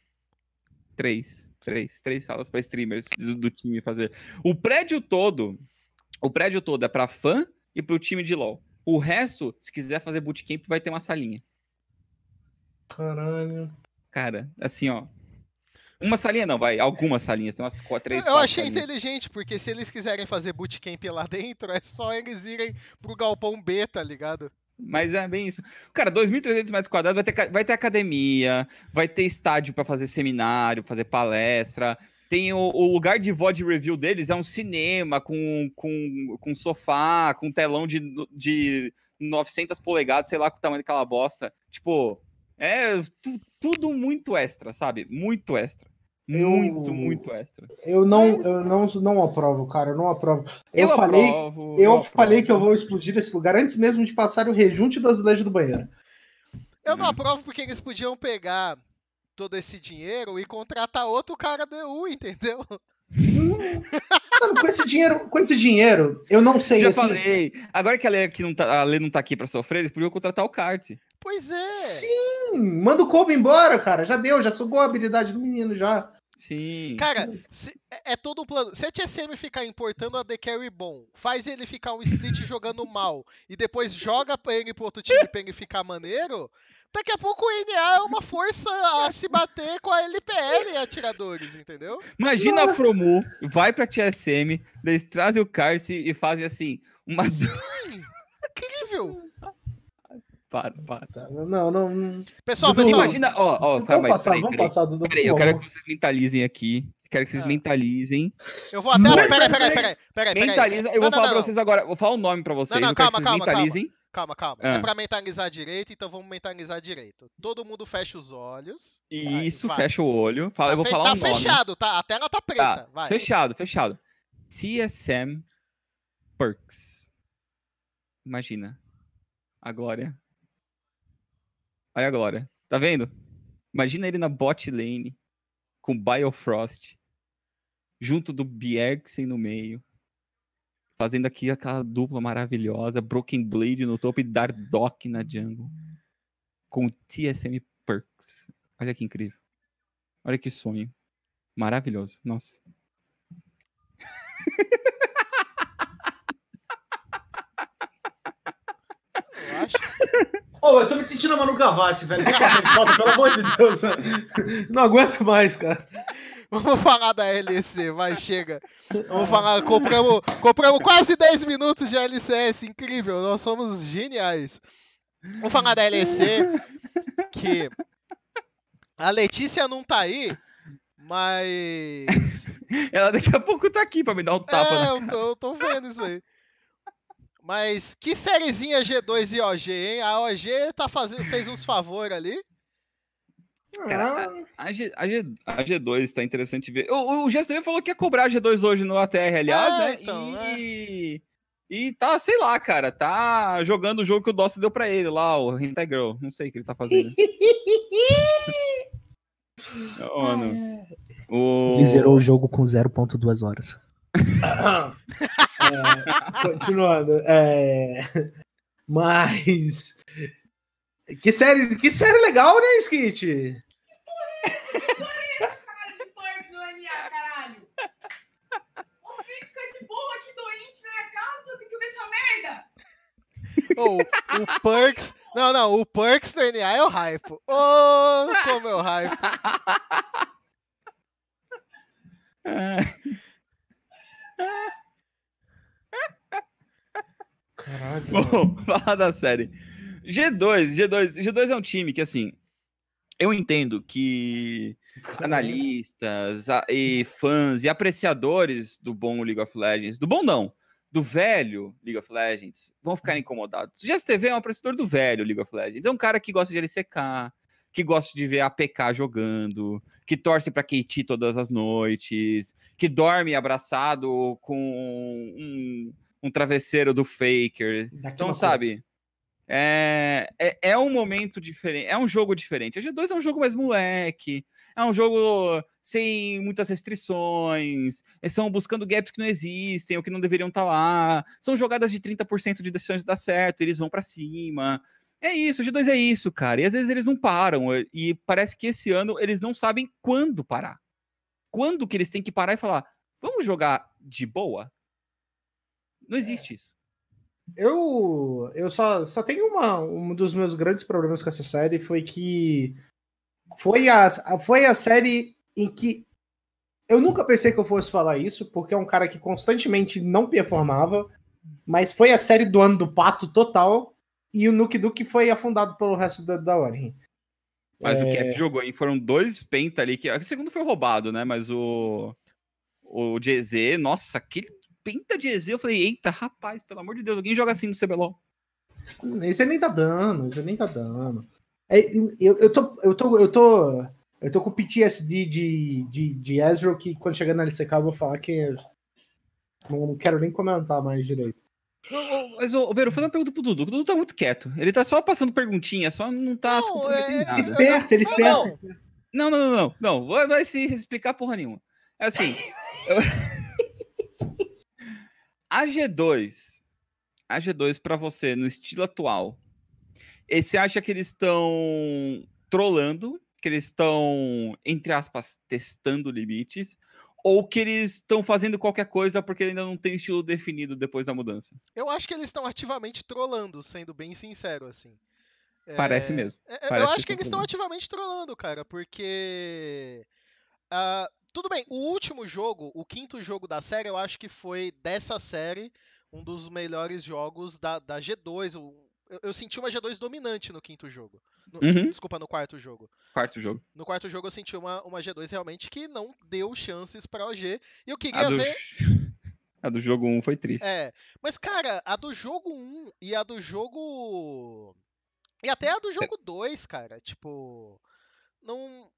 Três. Três. Três salas para streamers do, do, time fazer. O prédio todo, o prédio todo é para fã e para o time de LoL. O resto, se quiser fazer bootcamp, vai ter uma salinha. Caralho. Cara, assim, ó. Uma salinha não, vai. Algumas salinhas. Tem umas quatro, três, Eu quatro achei salinhas. inteligente, porque se eles quiserem fazer bootcamp lá dentro, é só eles irem pro galpão B, tá ligado? Mas é bem isso. Cara, 2.300 metros quadrados vai ter, vai ter academia, vai ter estádio para fazer seminário, fazer palestra. Tem o, o lugar de VOD review deles, é um cinema com, com, com sofá, com telão de, de 900 polegadas, sei lá o tamanho daquela bosta. Tipo, é tu- tudo muito extra, sabe? Muito extra. Eu- Muito, muito extra. Eu não, Mas- eu não, não aprovo, cara. Eu não aprovo. Eu, Eu falei, aprovo, eu aprovo. falei que eu vou explodir esse lugar antes mesmo de passar o rejunte do azulejo do banheiro. Eu não Hum. aprovo porque eles podiam pegar todo esse dinheiro e contratar outro cara do EU, entendeu? Mano, com esse dinheiro, com esse dinheiro, eu não sei. Já assim, falei. Agora que a Lê, aqui não tá, a Lê não tá aqui pra sofrer, eles podiam contratar o kart. Pois é. Sim, manda o Kobe embora, cara. Já deu, já sugou a habilidade do menino já. Sim. Cara, se- é, é todo um plano. Se a TSM ficar importando a The Carry bom, faz ele ficar um split jogando mal e depois joga pra ele pro outro time pra ele ficar maneiro, daqui a pouco o NA é uma força a se bater com a LPL e atiradores, entendeu? Imagina a Fromu, vai pra TSM, eles trazem o Carce e fazem assim, uma. Sim, incrível. Para, para. Tá, Não, não. não. Pessoal, Dudu, pessoal, Imagina, ó, ó, vamos calma aí, passar, peraí, vamos peraí. passar, Dudu. Peraí, eu quero que vocês mentalizem aqui. Quero que vocês Ah. mentalizem. eu vou até. Peraí, peraí, peraí, peraí, peraí. Mentaliza, eu Não, vou não, falar não, pra vocês agora, vou falar o nome pra vocês, não, eu quero calma, que vocês calma, calma. mentalizem. Calma, calma. Ah. É pra mentalizar direito, então vamos mentalizar direito. Todo mundo fecha os olhos. E Vai, isso, vai. fecha o olho. Fala, eu vou Tá falar tá um nome. fechado, tá? A tela tá preta. Tá, vai. fechado, fechado. TSM Perks. Imagina. A Glória. Olha a Glória. Tá vendo? Imagina ele na bot lane, com Biofrost, junto do Bjergsen no meio, fazendo aqui aquela dupla maravilhosa, Broken Blade no topo e Dardock na jungle, com TSM Perks. Olha que incrível. Olha que sonho. Maravilhoso. Nossa. Eu acho. Ô, eu tô me sentindo a Manu Gavassi, velho. Passar de volta, pelo amor de Deus. Não aguento mais, cara. Vamos falar da LEC, vai, chega. Vamos falar, compramos, compramos quase 10 minutos de LCS, incrível, nós somos geniais. Vamos falar da LEC, que a Letícia não tá aí, mas. Ela daqui a pouco tá aqui pra me dar um tapa é, na eu tô, eu tô vendo isso aí. Mas que sériezinha G2 e OG, hein? A OG tá fazendo, fez uns favor ali. Cara, A, G, a, G, a G2 tá interessante ver. O, o GSTV falou que ia cobrar a G2 hoje no ATR, aliás, É, né? então, e, e tá, sei lá, cara, tá jogando o jogo que o Dawson deu pra ele lá, o Hentai Girl. Não sei o que ele tá fazendo. Ô, mano. O... Ele zerou o jogo com 0.2 horas. É, continuando. É... Mas. Que série, que série legal, né, Skit? caralho de Perks no NA, caralho. Você fica de boa aqui doente na minha casa, tem que ver essa merda. Ô, o Perks. Não, não, o Perks do NA é o hype. Ô, como é o hype. Caralho. Bom, falar da série. G2, G2, G2 é um time que, assim, eu entendo que analistas e fãs e apreciadores do bom League of Legends, do bom não, do velho League of Legends, vão ficar incomodados. O GSTV é um apreciador do velho League of Legends. É um cara que gosta de LCK, que gosta de ver a PK jogando, que torce pra KT todas as noites, que dorme abraçado com um, um travesseiro do Faker. Daqui Então, sabe? É, é, é um momento diferente, é um jogo diferente. A G2 é um jogo mais moleque, é um jogo sem muitas restrições, são buscando gaps que não existem ou que não deveriam estar lá. São jogadas de 30% de chance de dar certo, eles vão pra cima. É isso, a G2 é isso, cara. E às vezes eles não param, e parece que esse ano eles não sabem quando parar. Quando que eles têm que parar e falar, vamos jogar de boa? Não existe isso. Eu, eu só, só tenho uma. Um dos meus grandes problemas com essa série foi que foi a, a- foi a série em que eu nunca pensei que eu fosse falar isso, porque é um cara que constantemente não performava, mas foi a série do ano do pato total, e o Nuke Duke foi afundado pelo resto da, da Origin. Mas o É. Cap jogou, hein? Foram dois penta ali, que o segundo foi roubado, né? Mas o. O GZ, nossa, aquele penta de EZ, eu falei, eita, rapaz, pelo amor de Deus, alguém joga assim no CBLOL. Esse nem tá dando, esse nem tá dando. É, eu, eu, tô, eu, tô, eu, tô, eu tô com PTSD de, de, de Ezreal que quando chegar na LCK eu vou falar que não, não quero nem comentar mais direito. Mas, ô, Beiro, vou fazer uma pergunta pro Dudu. O Dudu tá muito quieto. Ele tá só passando perguntinha, só não tá se Não, comprometendo em é- nada. Esperto, ele esperto. Não, não, não, não. Não, vai, vai se explicar porra nenhuma. É assim. eu- a G2. A G2 pra você, no estilo atual. e Você acha que eles estão trolando? Que eles estão, entre aspas, testando limites? Ou que eles estão fazendo qualquer coisa porque ainda não tem estilo definido depois da mudança? Eu acho que eles estão ativamente trolando, sendo bem sincero, assim. Parece É, mesmo. é, Parece eu que acho que estão eles estão ativamente trolando, cara, porque. ah, tudo bem, o último jogo, o quinto jogo da série, eu acho que foi dessa série um dos melhores jogos da, da G2. o- Eu, eu senti uma G2 dominante no quinto jogo. No- Uhum. Desculpa, no quarto jogo. Quarto jogo. No quarto jogo eu senti uma, uma G2 realmente que não deu chances pra OG. E eu A queria do, ver. a do jogo 1 foi triste. É, mas cara, a do jogo 1 e a do jogo. E até a do jogo 2, cara, tipo. Não.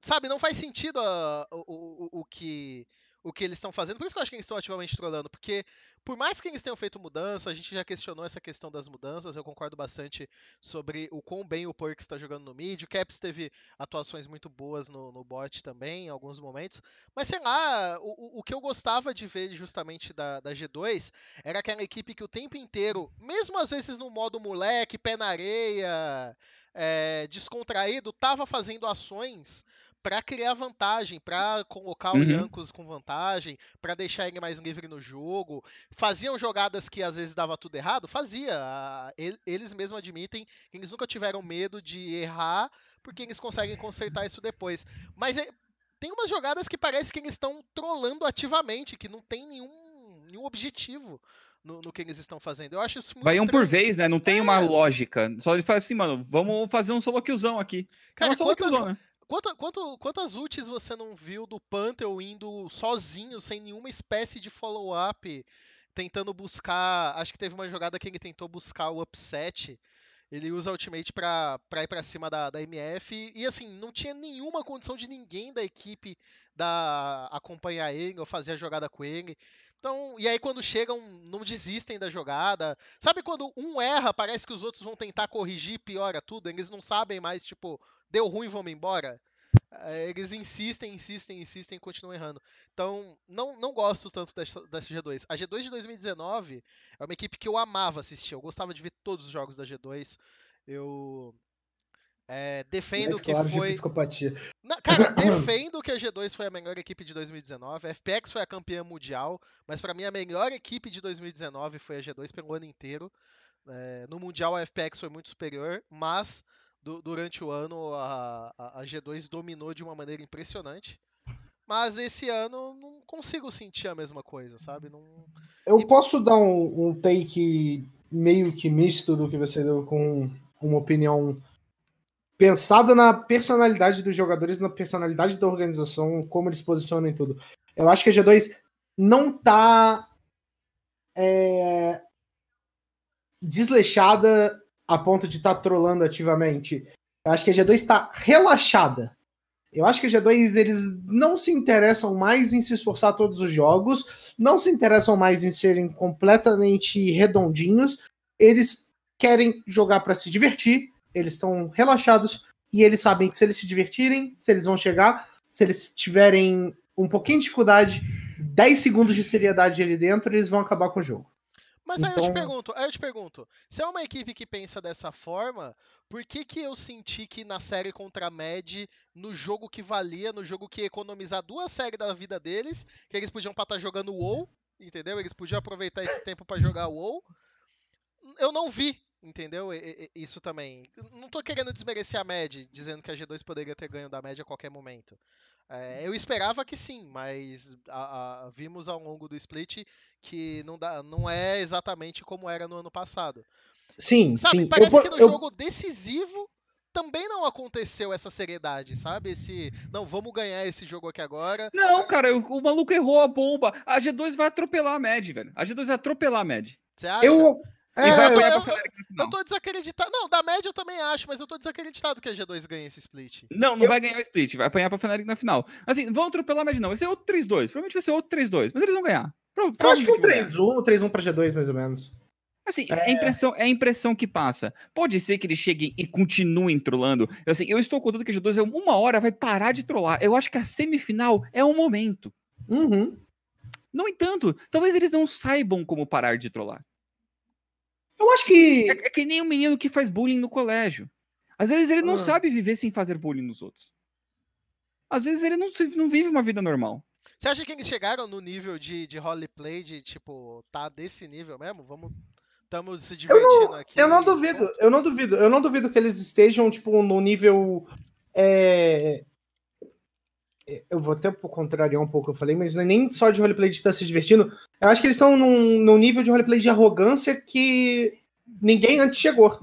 Sabe, não faz sentido a- o, o, o- o que. O que eles estão fazendo, por isso que eu acho que eles estão ativamente trolando, porque por mais que eles tenham feito mudança, a gente já questionou essa questão das mudanças, eu concordo bastante sobre o quão bem o Perks está jogando no mid, o Caps teve atuações muito boas no, no bot também, em alguns momentos, mas sei lá, o, o- o que eu gostava de ver justamente da, da G2 era aquela equipe que o tempo inteiro, mesmo às vezes no modo moleque, pé na areia, é, descontraído, tava fazendo ações para criar vantagem, para colocar o Uhum. Yankos com vantagem, para deixar ele mais livre no jogo. Faziam jogadas que às vezes dava tudo errado? Fazia. El- Eles mesmos admitem que eles nunca tiveram medo de errar, porque eles conseguem consertar isso depois. Mas é- tem umas jogadas que parece que eles estão trolando ativamente, que não tem nenhum, nenhum objetivo no, no que eles estão fazendo. Eu acho isso muito Vai um por estranho. vez, né? Não tem É. uma lógica. Só ele fala assim, mano, vamos fazer um solo killzão aqui. É Cara, uma solo quantas, killzão, né? Quanta- quanto- quantas ultis você não viu do Pantheon indo sozinho, sem nenhuma espécie de follow-up, tentando buscar. Acho que teve uma jogada que ele tentou buscar o upset. Ele usa ultimate pra, pra ir pra cima da, da MF. E, assim, não tinha nenhuma condição de ninguém da equipe da, acompanhar ele ou fazer a jogada com ele. Então, e aí quando chegam, não desistem da jogada. Sabe quando um erra, parece que os outros vão tentar corrigir piora tudo? Eles não sabem mais, tipo, deu ruim, vamos embora. Eh, Eles insistem, insistem, insistem e continuam errando. Então, não, não gosto tanto dessa, dessa G2. A G2 de 2019 é uma equipe que eu amava assistir. Eu gostava de ver todos os jogos da G2. Eu eh, defendo Mais que claro de foi. psicopatia. Na- cara, defendo que a G2 foi a melhor equipe de 2019. A FPX foi a campeã mundial, mas pra mim a melhor equipe de 2019 foi a G2 pelo ano inteiro. É, no Mundial a FPX foi muito superior, mas du- durante o ano a, a- a G2 dominou de uma maneira impressionante. Mas esse ano não consigo sentir a mesma coisa, sabe? Não... Eu posso dar um, um take meio que misto do que você deu com uma opinião pensada na personalidade dos jogadores, na personalidade da organização, como eles posicionam em tudo. Eu acho que a G2 não tá é, desleixada a ponto de estar tá trolando ativamente. Eu acho que a G2 está relaxada. Eu acho que a G2 eles não se interessam mais em se esforçar todos os jogos, não se interessam mais em serem completamente redondinhos. Eles querem jogar para se divertir, eles estão relaxados e eles sabem que se eles se divertirem, se eles vão chegar, se eles tiverem um pouquinho de dificuldade, 10 segundos de seriedade ali dentro, eles vão acabar com o jogo. Mas aí eu te Então- pergunto, aí eu te pergunto, se é uma equipe que pensa dessa forma, por que que eu senti que na série contra a Med, no jogo que valia, no jogo que ia economizar duas séries da vida deles, que eles podiam estar jogando WoW, entendeu? Eles podiam aproveitar esse tempo para jogar WoW, eu não vi, entendeu? E- e- Isso também. Não tô querendo desmerecer a Med, dizendo que a G2 poderia ter ganho da Med a qualquer momento. É, eu esperava que sim, mas a- a- vimos ao longo do split que não, dá, não é exatamente como era no ano passado. Sim, Sabe, sim. parece eu, que no eu- jogo decisivo também não aconteceu essa seriedade, sabe? Esse, não, vamos ganhar esse jogo aqui agora. Não, cara, o, maluco errou a bomba. A G2 vai atropelar a Med, velho. A G2 vai atropelar a Med. Você acha? eu, E é, vai eu- apanhar eu- pra Fnatic no final. Eu tô desacreditado. Não, da média eu também acho, mas eu tô desacreditado que a G2 ganhe esse split. Não, não Eu- vai ganhar o split, vai apanhar pra Fnatic na final. Assim, vão atropelar a Med não, vai ser outro 3-2. Provavelmente vai ser outro 3-2, mas eles vão ganhar. Pro- eu acho que um provavelmente vão ganhar. 3-1, 3-1 pra G2, mais ou menos. Assim, é. a impressão, é a impressão que passa. Pode ser que eles cheguem e continuem trollando. Assim, eu estou contando que a G2 é uma hora vai parar de trollar. Eu acho que a semifinal é um momento. Uhum. No entanto, talvez eles não saibam como parar de trollar. Eu acho que. É, é que nem um menino que faz bullying no colégio. Às vezes ele não Ah. sabe viver sem fazer bullying nos outros. Às vezes ele não, não vive uma vida normal. Você acha que eles chegaram no nível de, de roleplay, de tipo, tá desse nível mesmo? Vamos. Estamos se Eu divertindo não, aqui. eu não duvido, eu não duvido, eu não duvido que eles estejam, tipo, no nível. é, Eu vou até contrariar um pouco eu falei, mas é nem só de roleplay de estar se divertindo. Eu acho que eles estão num, num nível de roleplay de arrogância que ninguém antes chegou.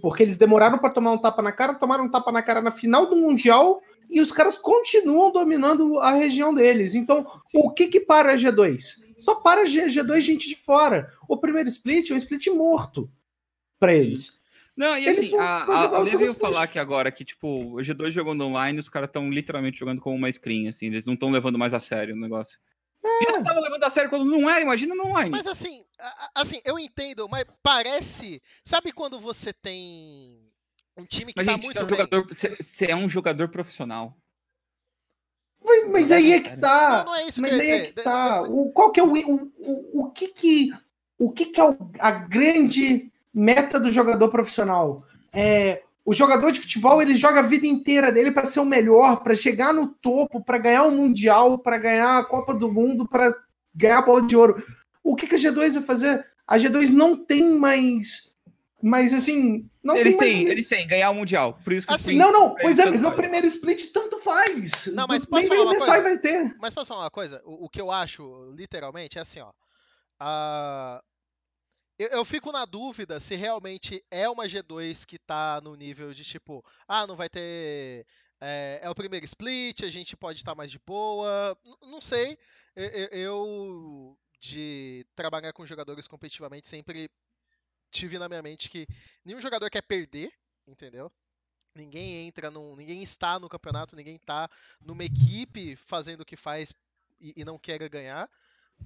Porque eles demoraram pra tomar um tapa na cara, tomaram um tapa na cara na final do Mundial e os caras continuam dominando a região deles. Então, o que que para a G2? Só para a G- G2 gente de fora. O primeiro split é um split morto pra eles. Não, e Eles assim, a, a, a veio split. falar aqui agora que, tipo, o G2 jogando online, os caras estão literalmente jogando como uma screen, assim, eles não estão levando mais a sério o negócio. É. E não estavam levando a sério quando não era, imagina no online. Mas assim, assim, eu entendo, mas parece. Sabe quando você tem um time que Mas, tá gente, muito você é, um jogador, você, você é um jogador profissional. Mas, mas aí é que tá. Não, não é isso que Mas eu ia aí é que tá. O, qual que é o, o, o, o que que o que que é o- a grande meta do jogador profissional? É o jogador de futebol ele joga a vida inteira dele para ser o melhor, para chegar no topo, para ganhar o mundial, para ganhar a Copa do Mundo, para ganhar a bola de ouro. O que que a G2 vai fazer? A G2 não tem mais, mas assim, não eles têm, eles têm, ganhar o Mundial. Por isso que Assim, Não, não, pois eles é, mas no primeiro split tanto faz. Não, mas posso nem falar vai uma começar e coisa? vai ter. Mas posso falar uma coisa? O, o que eu acho, literalmente, é assim, ó. Ah, eu, eu fico na dúvida se realmente é uma G2 que tá no nível de tipo, ah, não vai ter. É, é o primeiro split, a gente pode estar mais de boa. N- Não sei. Eu, eu- eu, de trabalhar com jogadores competitivamente, sempre tive na minha mente que nenhum jogador quer perder, entendeu? Ninguém entra num. Ninguém está no campeonato, ninguém tá numa equipe fazendo o que faz e, e não quer ganhar.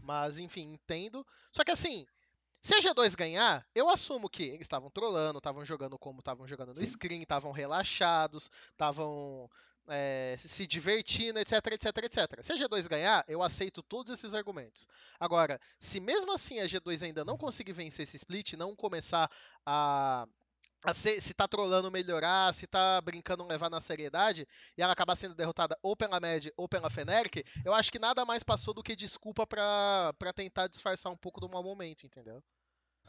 Mas, enfim, entendo. Só que assim, se a G2 ganhar, eu assumo que eles estavam trolando, estavam jogando como estavam jogando no screen, estavam relaxados, estavam é, se- divertindo, etc, etc, etc. Se a G2 ganhar, eu aceito todos esses argumentos. Agora, se mesmo assim a G2 ainda não conseguir vencer esse split, não começar a a ser- se tá trolando melhorar, se tá brincando levar na seriedade, e ela acabar sendo derrotada ou pela Mad ou pela Fnatic, eu acho que nada mais passou do que desculpa pra tentar disfarçar um pouco do mau momento, entendeu?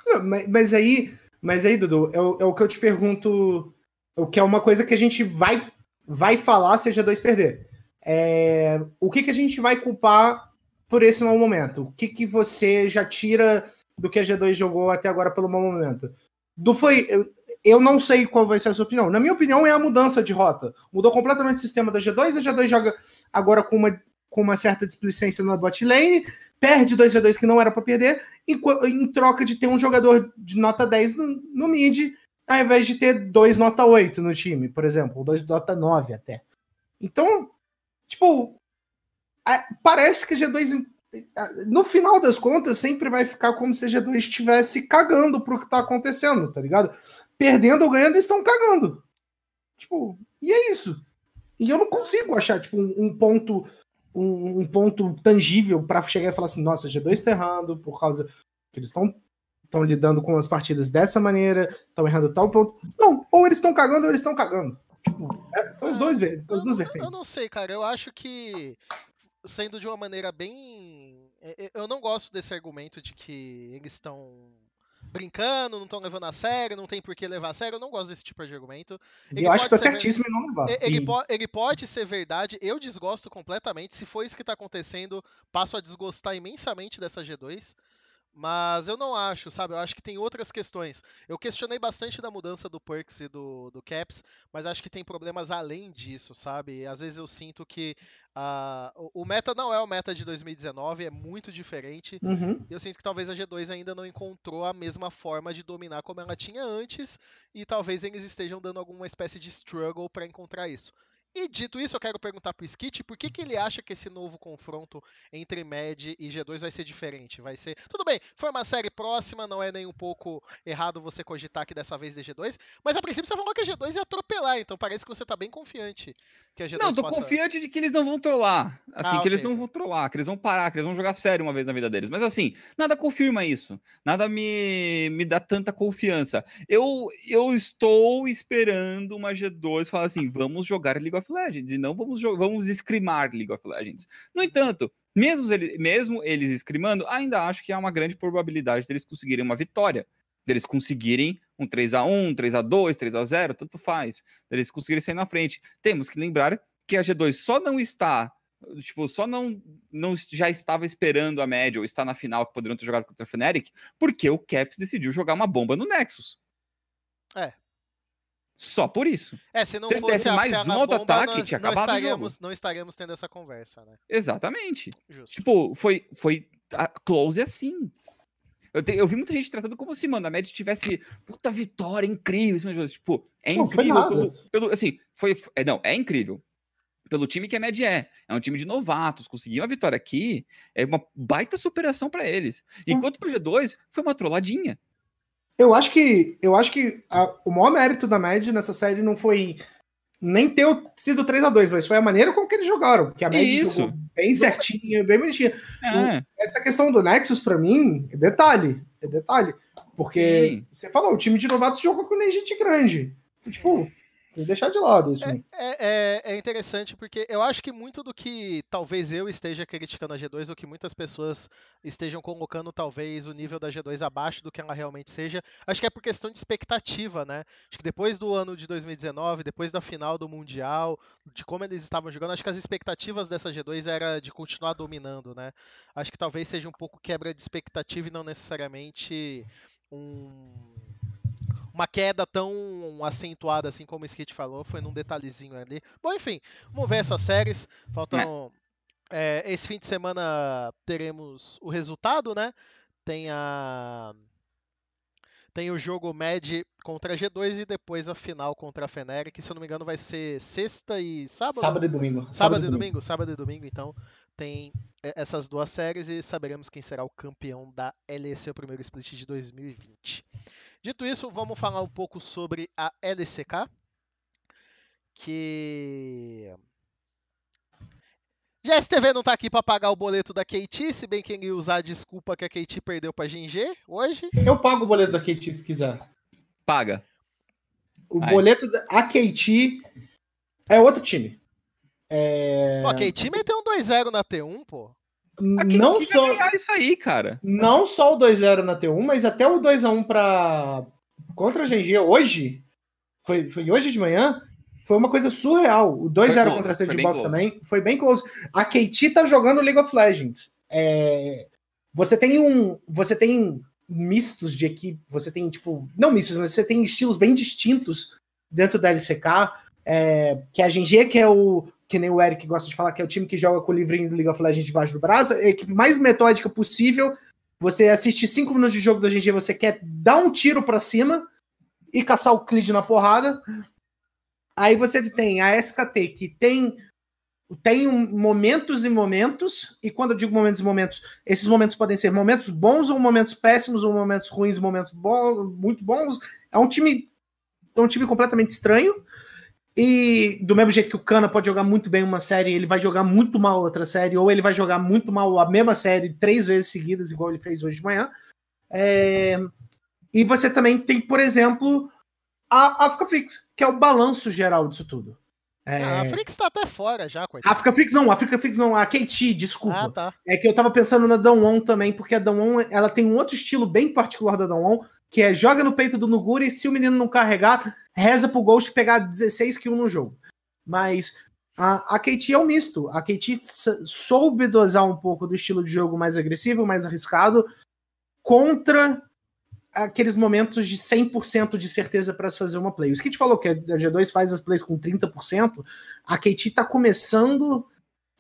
Não, Mas, mas aí, mas aí, Dudu, é o, é o que eu te pergunto, o que é uma coisa que a gente vai, vai falar se a G2 perder. É, o que, que a gente vai culpar por esse mau momento? O que, que você já tira do que a G2 jogou até agora pelo mau momento? Do foi, eu, eu não sei qual vai ser a sua opinião. Na minha opinião, é a mudança de rota. Mudou completamente o sistema da G2. A G2 joga agora com uma, com uma certa displicência na bot lane, perde 2v2 que não era para perder, e em troca de ter um jogador de nota 10 no, no mid, ao invés de ter dois nota 8 no time, por exemplo, ou dois nota 9 até. Então, tipo, parece que a G2, a- no final das contas, sempre vai ficar como se a G2 estivesse cagando pro que tá acontecendo, tá ligado? Perdendo ou ganhando, eles estão cagando. Tipo, e é isso. E eu não consigo achar, tipo, um, um ponto um, um ponto tangível para chegar e falar assim, nossa, G2 tá errando por causa que eles estão estão lidando com as partidas dessa maneira, estão errando tal ponto. Não, ou eles estão cagando ou eles estão cagando. Tipo, é, são os dois, ver- são Eu, duas não- vertentes. eu não sei, cara. Eu acho que, sendo de uma maneira bem. é- é- Eu não gosto desse argumento de que eles estão brincando, não estão levando a sério, não tem por que levar a sério. Eu não gosto desse tipo de argumento. Ele eu acho que tá ser ver- certíssimo em não levar. Ele, po- ele pode ser verdade, eu desgosto completamente. Se for isso que tá acontecendo, passo a desgostar imensamente dessa G2. Mas eu não acho, sabe? Eu acho que tem outras questões. Eu questionei bastante da mudança do Perks e do, do Caps, mas acho que tem problemas além disso, sabe? Às vezes eu sinto que o, o meta não é o meta de 2019, é muito diferente. Uhum. Eu sinto que talvez a G2 ainda não encontrou a mesma forma de dominar como ela tinha antes, e talvez eles estejam dando alguma espécie de struggle para encontrar isso. E dito isso, eu quero perguntar pro Skit por que, que ele acha que esse novo confronto entre Med e G2 vai ser diferente. Vai ser. Tudo bem, foi uma série próxima, não é nem um pouco errado você cogitar que dessa vez de G2, mas a princípio você falou que a G2 ia atropelar, então parece que você tá bem confiante que a G2 Não, tô possa... confiante de que eles não vão trollar. Assim, Ah, que eles ok. não vão trollar, que eles vão parar, que eles vão jogar sério uma vez na vida deles. Mas assim, nada confirma isso. Nada me, me dá tanta confiança. Eu, eu estou esperando uma G2 falar assim: vamos jogar League of Legends, e não vamos, vamos escrimar League of Legends. No entanto, mesmo, ele, mesmo eles escrimando, ainda acho que há uma grande probabilidade deles conseguirem uma vitória. Deles conseguirem um 3x1, 3x2, 3x0, tanto faz. Deles conseguirem sair na frente. Temos que lembrar que a G2 só não está, tipo, só não, não já estava esperando a média ou está na final que poderiam ter jogado contra a Fnatic, porque o Caps decidiu jogar uma bomba no Nexus. É. Só por isso. É, se não Se fosse desse a, mais um auto-ataque, nós, tinha não acabado o estaríamos, não estaríamos tendo essa conversa, né? Exatamente. Justo. Tipo, foi, foi a close assim. Eu, te- eu vi muita gente tratando como se, mano, a Mad tivesse puta vitória incrível. assim, Tipo, é Não, foi incrível nada. pelo, pelo- Assim, foi. É, não, é incrível. Pelo time que a Mad é. É um time de novatos. Conseguir uma vitória aqui é uma baita superação pra eles. Enquanto pro G2 foi uma trolladinha. Eu acho que, eu acho que a- o maior mérito da Mad nessa série não foi nem ter sido 3 a 2 mas foi a maneira como que eles jogaram. Que a Mad Isso. jogou bem certinha, bem bonitinha. É, Essa questão do Nexus, pra mim, é detalhe. É detalhe. Porque Sim. você falou, o time de novatos jogou com nem gente grande. Tipo, tem que deixar de lado isso. pra mim. É, é- é interessante porque eu acho que muito do que talvez eu esteja criticando a G2 ou que muitas pessoas estejam colocando talvez o nível da G2 abaixo do que ela realmente seja, acho que é por questão de expectativa, né? Acho que depois do ano de 2019, depois da final do Mundial, de como eles estavam jogando, acho que as expectativas dessa G2 era de continuar dominando, né? Acho que talvez seja um pouco quebra de expectativa e não necessariamente um uma queda tão acentuada assim como o Skit falou, foi num detalhezinho ali. Bom, enfim, vamos ver essas séries. Faltam. é, esse fim de semana teremos o resultado, né? Tem a. Tem o jogo Med contra a G2 e depois a final contra a Feneric, que se eu não me engano vai ser sexta e sábado. Sábado e domingo. Sábado e domingo, sábado e domingo, então tem é, essas duas séries e saberemos quem será o campeão da LEC, o primeiro split de 2020. Dito isso, vamos falar um pouco sobre a LCK, que GSTV não tá aqui para pagar o boleto da KT, se bem que ele ia usar a desculpa que a KT perdeu para GG hoje. Eu pago o boleto da KT se quiser. paga. O Ai. boleto da a KT é outro time. É... Pô, a KT meteu um 2-0 na T1, pô. A quem Não só, isso aí, cara. não só o 2-0 na T1, mas até o 2x1 para contra a GG hoje, foi, foi hoje de manhã, foi uma coisa surreal. O 2-0 close, contra a bem Box também foi bem close. A KT tá jogando League of Legends. É, você tem um. Você tem mistos de equipe. Você tem, tipo. Não mistos, mas você tem estilos bem distintos dentro da LCK. é, que a GG, que é o. Que nem o Eric gosta de falar, que é o time que joga com o livrinho do League of Legends debaixo do braço, é a equipe mais metódica possível. Você assiste cinco minutos de jogo da GG, você quer dar um tiro pra cima e caçar o Clid na porrada. Aí você tem a SKT, que tem, tem momentos e momentos, e quando eu digo momentos e momentos, esses momentos podem ser momentos bons ou momentos péssimos, ou momentos ruins, momentos muito bons. É um time, é um time completamente estranho. E do mesmo jeito que o Kana pode jogar muito bem uma série, ele vai jogar muito mal outra série, ou ele vai jogar muito mal a mesma série três vezes seguidas, igual ele fez hoje de manhã. É, E você também tem, por exemplo, a Africa Flix, que é o balanço geral disso tudo. É... A Flix tá até fora já, coitado. Africa Flix não, Africa Flix não, a KT, desculpa. Ah, tá. É que eu tava pensando na Dawn também, porque a Dawn ela tem um outro estilo bem particular da Dawn, que é joga no peito do Nuguri e se o menino não carregar, reza pro Ghost pegar 16 kills no jogo. Mas a, a KT é um misto. A KT soube dosar um pouco do estilo de jogo mais agressivo, mais arriscado, contra aqueles momentos de 100% de certeza para se fazer uma play. O Skit falou que a G2 faz as plays com 30%, a KT está começando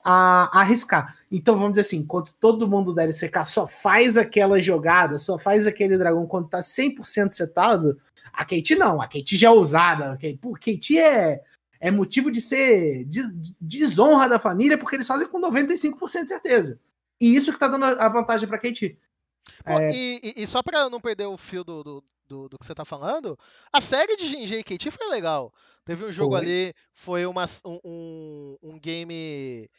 a, a, arriscar. Então vamos dizer assim, enquanto todo mundo da LCK só faz aquela jogada, só faz aquele dragão quando tá 100% setado, a Kate não, a Kate já é ousada, a Kate é, é motivo de ser des, desonra da família porque eles fazem com 95% de certeza. E isso que tá dando a vantagem pra Kate. Pô, é... e, e, só pra não perder o fio do, do, do, do, que você tá falando, a série de Gingy e KT foi legal. Teve um jogo foi. ali, foi uma, um, um game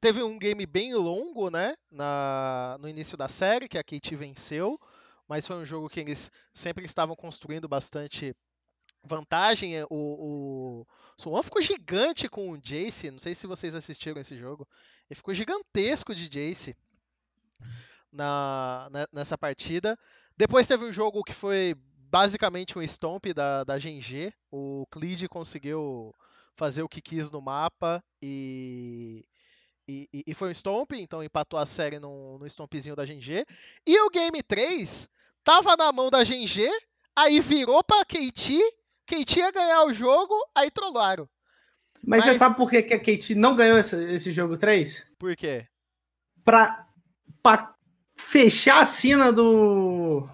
Teve um game bem longo, né? Na, no início da série, que a KT venceu. Mas foi um jogo que eles sempre estavam construindo bastante vantagem. É, o, o ficou gigante com o Jace. Não sei se vocês assistiram esse jogo. Ele ficou gigantesco de Jace na, né, nessa partida. Depois teve um jogo que foi basicamente um stomp da, da GG. O Clid conseguiu fazer o que quis no mapa e e, e, e, foi um Stomp, então empatou a série no, no Stompzinho da GG. E o Game 3 tava na mão da GG, aí virou pra KT, KT ia ganhar o jogo, aí trollaram. Mas, Mas, você sabe por que, que a KT não ganhou esse, esse jogo 3? Por quê? Pra, pra fechar a cena do.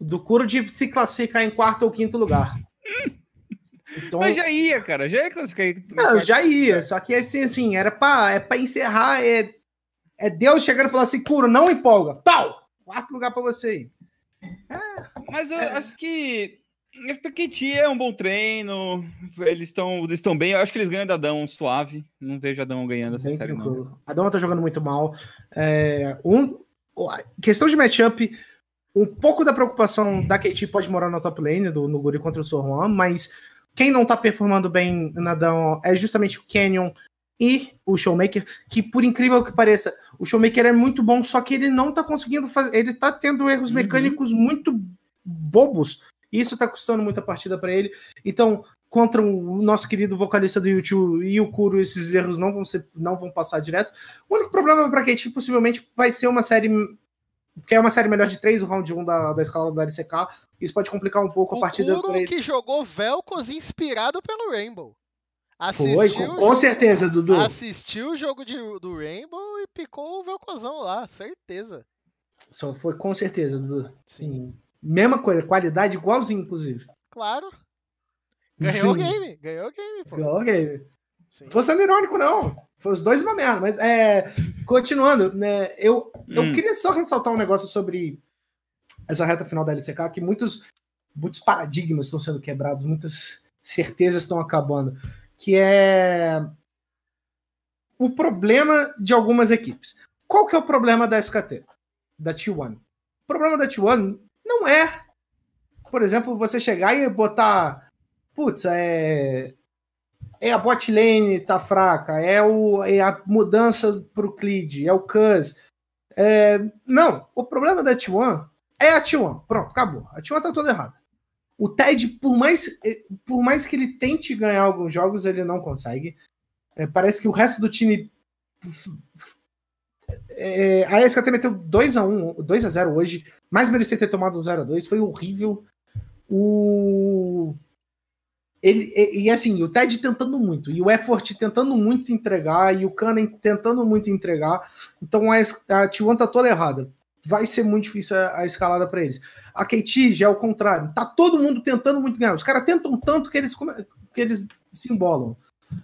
Do Kuro de se classificar em quarto ou quinto lugar. Então, Mas já ia, cara, já ia classificar. Não, já ia, só que assim, assim era pra, é pra encerrar, é, é Deus chegando e falar assim, Curo, não empolga, tal, quarto lugar pra você aí. É, Mas eu é. acho que FPQT é um bom treino, eles estão eles bem, eu acho que eles ganham da Dão suave, não vejo a Dão ganhando essa bem série tranquilo. não. A Dão tá jogando muito mal. É, um, questão de matchup, um pouco da preocupação da KT pode morar na top lane, do, no Guri contra o Sorwan, mas quem não tá performando bem na Down é justamente o Canyon e o Showmaker, que por incrível que pareça, o Showmaker é muito bom, só que ele não tá conseguindo fazer, ele tá tendo erros uhum. mecânicos muito bobos, e isso tá custando muita partida para ele. Então, contra o nosso querido vocalista do YouTube e o Kuro, esses erros não vão ser, não vão passar direto. O único problema para Kate possivelmente vai ser uma série que é uma série melhor de três, o round 1 da, da escala da LCK. Isso pode complicar um pouco o a partida. O que jogou Velcos inspirado pelo Rainbow. Assistiu Foi, com, com certeza, Dudu. Assistiu o jogo de, do Rainbow e picou o Velcozão lá, certeza. Só foi com certeza, Dudu. Sim. Mesma coisa, qualidade igualzinho, inclusive. Claro. Ganhou o game, ganhou o game, pô. Ganhou o game. Sim. Tô sendo irônico, não. Foi os dois uma merda, mas é, continuando, né? Eu, eu hum. queria só ressaltar um negócio sobre essa reta final da LCK, que muitos, muitos paradigmas estão sendo quebrados, muitas certezas estão acabando, que é o problema de algumas equipes. Qual que é o problema da SKT, da T1? O problema da T1 não é, por exemplo, você chegar e botar, putz, é é a bot lane tá fraca, é, o, é a mudança pro Clid, é o Cuz. É, não, o problema da T1 é a T1. Pronto, acabou. A T1 tá toda errada. O Ted, por mais, por mais que ele tente ganhar alguns jogos, ele não consegue. É, parece que o resto do time. É, a SKT meteu 2x1, 2x0 hoje. Mais merecia ter tomado um 0x2. Foi horrível. O ele, e, e, assim, o Ted tentando muito, e o Effort tentando muito entregar, e o Kanen tentando muito entregar. Então a, a T1 tá toda errada. Vai ser muito difícil a, a escalada para eles. A KT já é o contrário. Tá todo mundo tentando muito ganhar. Os caras tentam tanto que eles, que eles se embolam.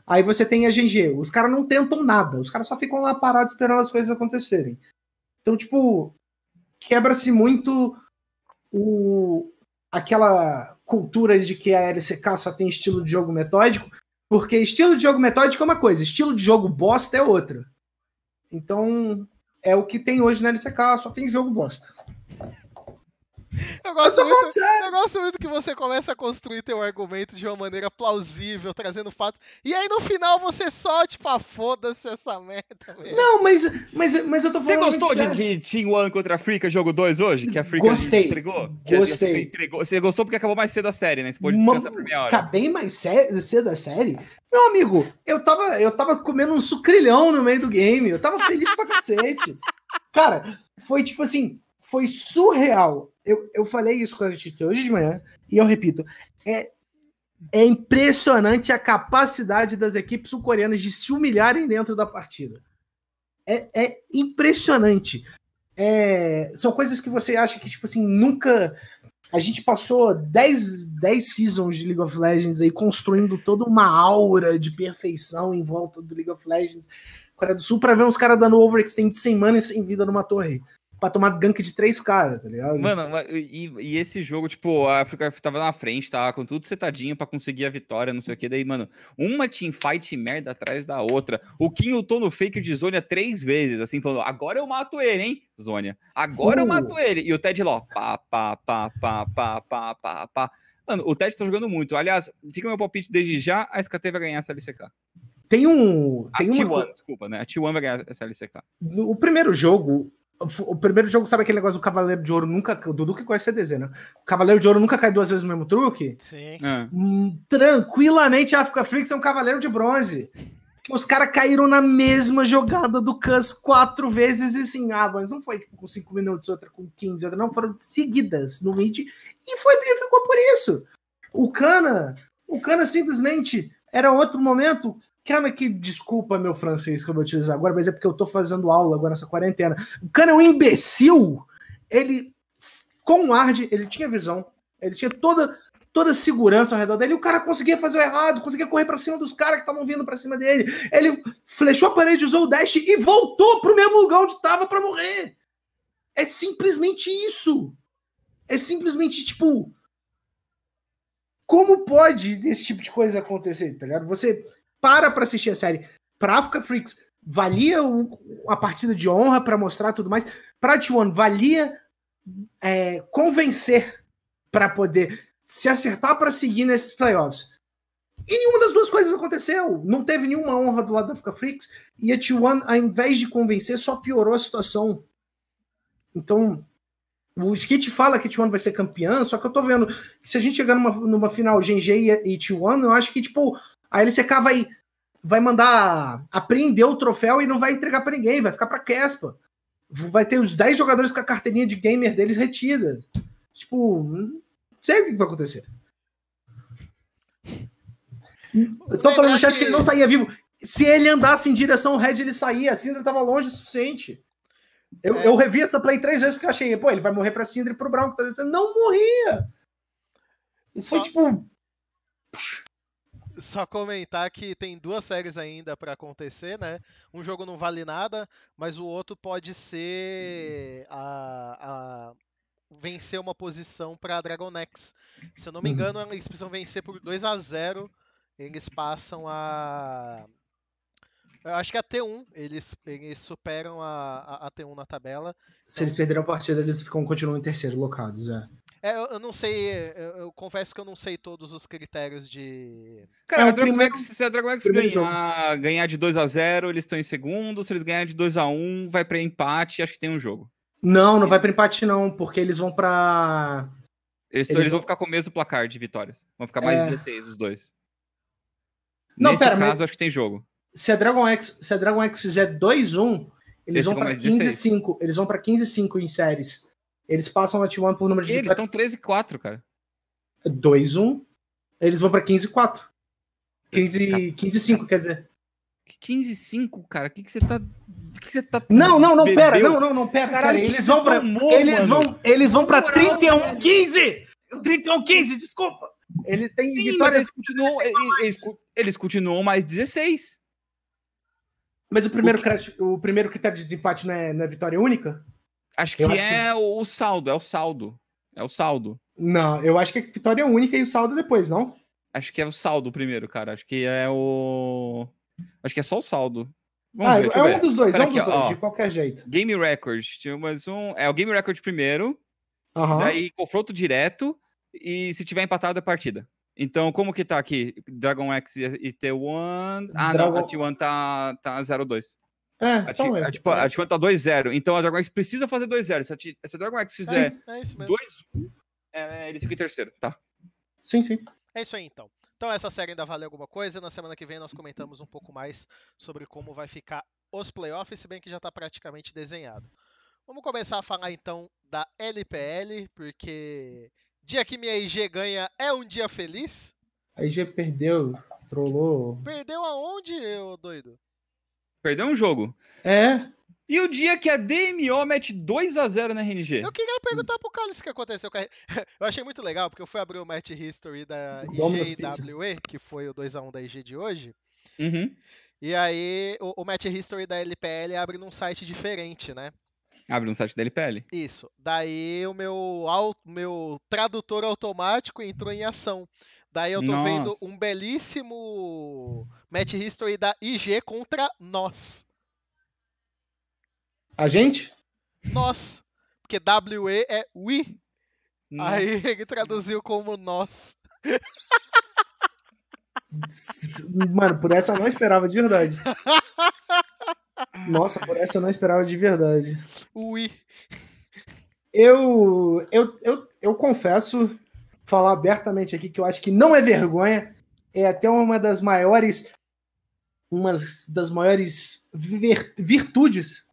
Aí você tem a GG. Os caras não tentam nada. Os caras só ficam lá parados esperando as coisas acontecerem. Então, tipo, quebra-se muito o, aquela cultura de que a LCK só tem estilo de jogo metódico, porque estilo de jogo metódico é uma coisa, estilo de jogo bosta é outra. Então, é o que tem hoje na LCK, só tem jogo bosta. Eu Eu gosto tô muito. Eu gosto muito que você começa a construir teu argumento de uma maneira plausível, trazendo fatos. E aí no final você só, tipo, ah, foda-se essa merda, velho. Não, mas, mas, mas eu tô Você falando. gostou muito de, sério. de Team One contra a Frica, jogo 2 hoje? Que a Frica Gostei. entregou? Que a Gostei. Frica entregou. Você gostou porque acabou mais cedo a série, né? Você pode descansar por meia hora. Acabei mais sé- cedo da série. Meu amigo, eu tava, eu tava comendo um sucrilhão no meio do game. Eu tava feliz pra cacete. Cara, foi tipo assim, foi surreal. Eu, eu falei isso com a Letícia hoje de manhã, e eu repito, é, é impressionante a capacidade das equipes sul-coreanas de se humilharem dentro da partida. É, é impressionante. É, são coisas que você acha que, tipo assim, nunca. A gente passou 10, 10 seasons de League of Legends aí construindo toda uma aura de perfeição em volta do League of Legends. Coreia do Sul, pra ver uns caras dando overextend sem mana e sem vida numa torre. Pra tomar gank de três caras, tá ligado? Mano, ma- e, e esse jogo, tipo, a África tava na frente, tava com tudo setadinho pra conseguir a vitória, não sei o que. Daí, mano, uma teamfight merda atrás da outra. O Kim lutou no fake de Zônia três vezes, assim, falando: agora eu mato ele, hein, Zônia. Agora eu Uh. mato ele. E o Ted lá, ó, pá, pá, pá, pá, pá, pá, pá, pá. Mano, o Ted tá jogando muito. Aliás, fica meu palpite desde já: a SKT vai ganhar essa LCK. Tem um. A Tem uma, T1, desculpa, né? A T1 vai ganhar essa LCK. O primeiro jogo. O primeiro jogo, sabe aquele negócio do Cavaleiro de Ouro nunca. O Dudu que conhece CDZ, né? O Cavaleiro de Ouro nunca cai duas vezes no mesmo truque. Sim. Ah. Hum, tranquilamente a Africa Freaks é um Cavaleiro de Bronze. Os caras caíram na mesma jogada do Cus quatro vezes e sim, ah, mas não foi tipo, com 5 minutos, outra com 15, outra não, foram seguidas no mid e foi e ficou por isso. O Cana, o Cana simplesmente era outro momento. Cana, que desculpa meu francês que eu vou utilizar agora, mas é porque eu tô fazendo aula agora nessa quarentena. O Cana é um imbecil. Ele, com o Ard, ele tinha visão, ele tinha toda toda segurança ao redor dele, e o cara conseguia fazer o errado, conseguia correr pra cima dos caras que estavam vindo pra cima dele. Ele flechou a parede, usou o dash e voltou pro mesmo lugar onde tava pra morrer. É simplesmente isso. É simplesmente tipo como pode esse tipo de coisa acontecer, tá ligado? Você para pra assistir a série. Pra Africa Freaks valia o- a partida de honra pra mostrar tudo mais. Pra T1 valia é, convencer pra poder se acertar pra seguir nesses playoffs. E nenhuma das duas coisas aconteceu. Não teve nenhuma honra do lado da Africa Freaks. E a T1, ao invés de convencer, só piorou a situação. Então, o Skit fala que a T1 vai ser campeã, só que eu tô vendo que se a gente chegar numa, numa final GG e, e T1, eu acho que, tipo, a LCK vai, vai mandar apreender o troféu e não vai entregar pra ninguém, vai ficar pra Kespa. Vai ter os 10 jogadores com a carteirinha de gamer deles retida. Tipo, não sei o que vai acontecer. Eu tô falando no chat que ele não saía vivo. Se ele andasse em direção ao Red, ele saía. A Syndra tava longe o suficiente. Eu, É. eu revi essa play três vezes porque eu achei, pô, ele vai morrer pra Syndra e pro Brown que tá descendo. Não morria! Isso foi tipo. Só comentar que tem duas séries ainda pra acontecer, né? Um jogo não vale nada, mas o outro pode ser a, a vencer uma posição pra Dragon X. Se eu não me Uhum. engano, eles precisam vencer por 2 a 0 Eles passam a. Eu acho que a T1, eles, eles superam a, a, a T1 na tabela. Se eles perderam a partida, eles ficam, continuam em terceiro locados. É. É, eu, eu não sei, eu, eu confesso que eu não sei todos os critérios de. Cara, É, a o Dragon primeiro- X, se a Dragon X ganhar, ganhar de 2 a 0 eles estão em segundo. Se eles ganharem de 2 a 1 vai pra empate. Acho que tem um jogo. Não, não vai pra empate, não, porque eles vão pra. Eles, Eles eles vão- ficar com o mesmo placar de vitórias. Vão ficar mais É. 16 os dois. Não, Nesse pera, caso, mas- acho que tem jogo. Se a Dragon X, se a Dragon X fizer 2-1, eles Eles vão pra mais 16. 15-5. Eles vão pra 15-5 em séries. Eles passam a T1 por número de E eles estão 13 e 4, cara. 2-1. Eles vão pra 15-4. 15 15-5, quer dizer. 15 e 5, cara. O que, que você tá. O que você tá. Não, não, não, pera, bebeu? não, não, não, pera, Caralho, pera. que Eles que vão pra. tomou, Eles mano? vão, eles vão pra Na moral, 31-15! 31-15, desculpa! Eles têm Sim, vitórias. eles continuam, eles, eles- continuam mais 16. Mas o primeiro, crédito- o primeiro critério de desempate não é, não é vitória única? Acho que acho que- é o saldo, é o saldo. É o saldo. Não, eu acho que é vitória única e o saldo depois, não? Acho que é o saldo primeiro, cara. Acho que é o. Acho que é só o saldo. Vamos Ah, ver, é ver. um dos dois, é Pera um dos aqui, dois, ó. de qualquer jeito. Game Record. Tinha mais um. É o Game Record primeiro. Aham. Daí confronto direto e se tiver empatado é partida. Então, como que tá aqui? Dragon X e e T1. Ah, não, a Dragon- T1 tá, tá 0-2. É, A, então é. a, tipo, a T1 tá 2-0. Então a Dragon X precisa fazer 2-0. Se se a Dragon X fizer É isso mesmo. 2-1, é, eles ficam em terceiro, tá? Sim, sim. É isso aí então. Então essa série ainda vale alguma coisa. Na semana que vem nós comentamos um pouco mais sobre como vai ficar os playoffs, se bem que já está praticamente desenhado. Vamos começar a falar então da LPL, porque dia que minha IG ganha é um dia feliz. A IG perdeu, trollou. Perdeu aonde, ô doido? Perdeu um jogo. É, E o dia que a DMO mete 2x0 na RNG? Eu queria perguntar pro Carlos o que aconteceu com a... Eu achei muito legal, porque eu fui abrir o match history da Domino's IG e Pizza. WE, que foi o 2x1 da IG de hoje. Uhum. E aí, o, o match history da LPL abre num site diferente, né? Abre no site da LPL. Isso. Daí o meu, meu tradutor automático entrou em ação. Daí eu tô vendo Nossa. um belíssimo match history da IG contra nós. a gente? Nós. Porque WE é we. Aí ele traduziu como nós. Mano, por essa eu não esperava de verdade. Nossa, por essa eu não esperava de verdade. We. Eu, eu, eu, eu confesso, falar abertamente aqui, que eu acho que não é vergonha, é até uma das maiores, uma das maiores vir- virtudes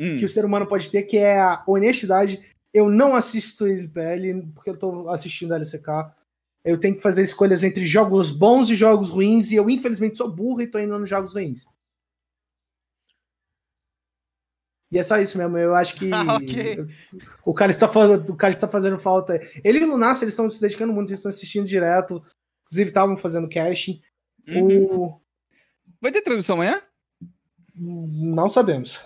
Hum. que o ser humano pode ter, que é a honestidade. Eu não assisto LPL porque eu tô assistindo a LCK. Eu tenho que fazer escolhas entre jogos bons e jogos ruins, e eu infelizmente sou burro e tô indo nos jogos ruins. E é só isso mesmo, eu acho que Ah, ok. o cara está fazendo, o cara está fazendo falta. Ele e o Lunácio, eles estão se dedicando muito, eles estão assistindo direto. Inclusive, estavam fazendo casting. Uhum. O... Vai ter transmissão amanhã? Não sabemos.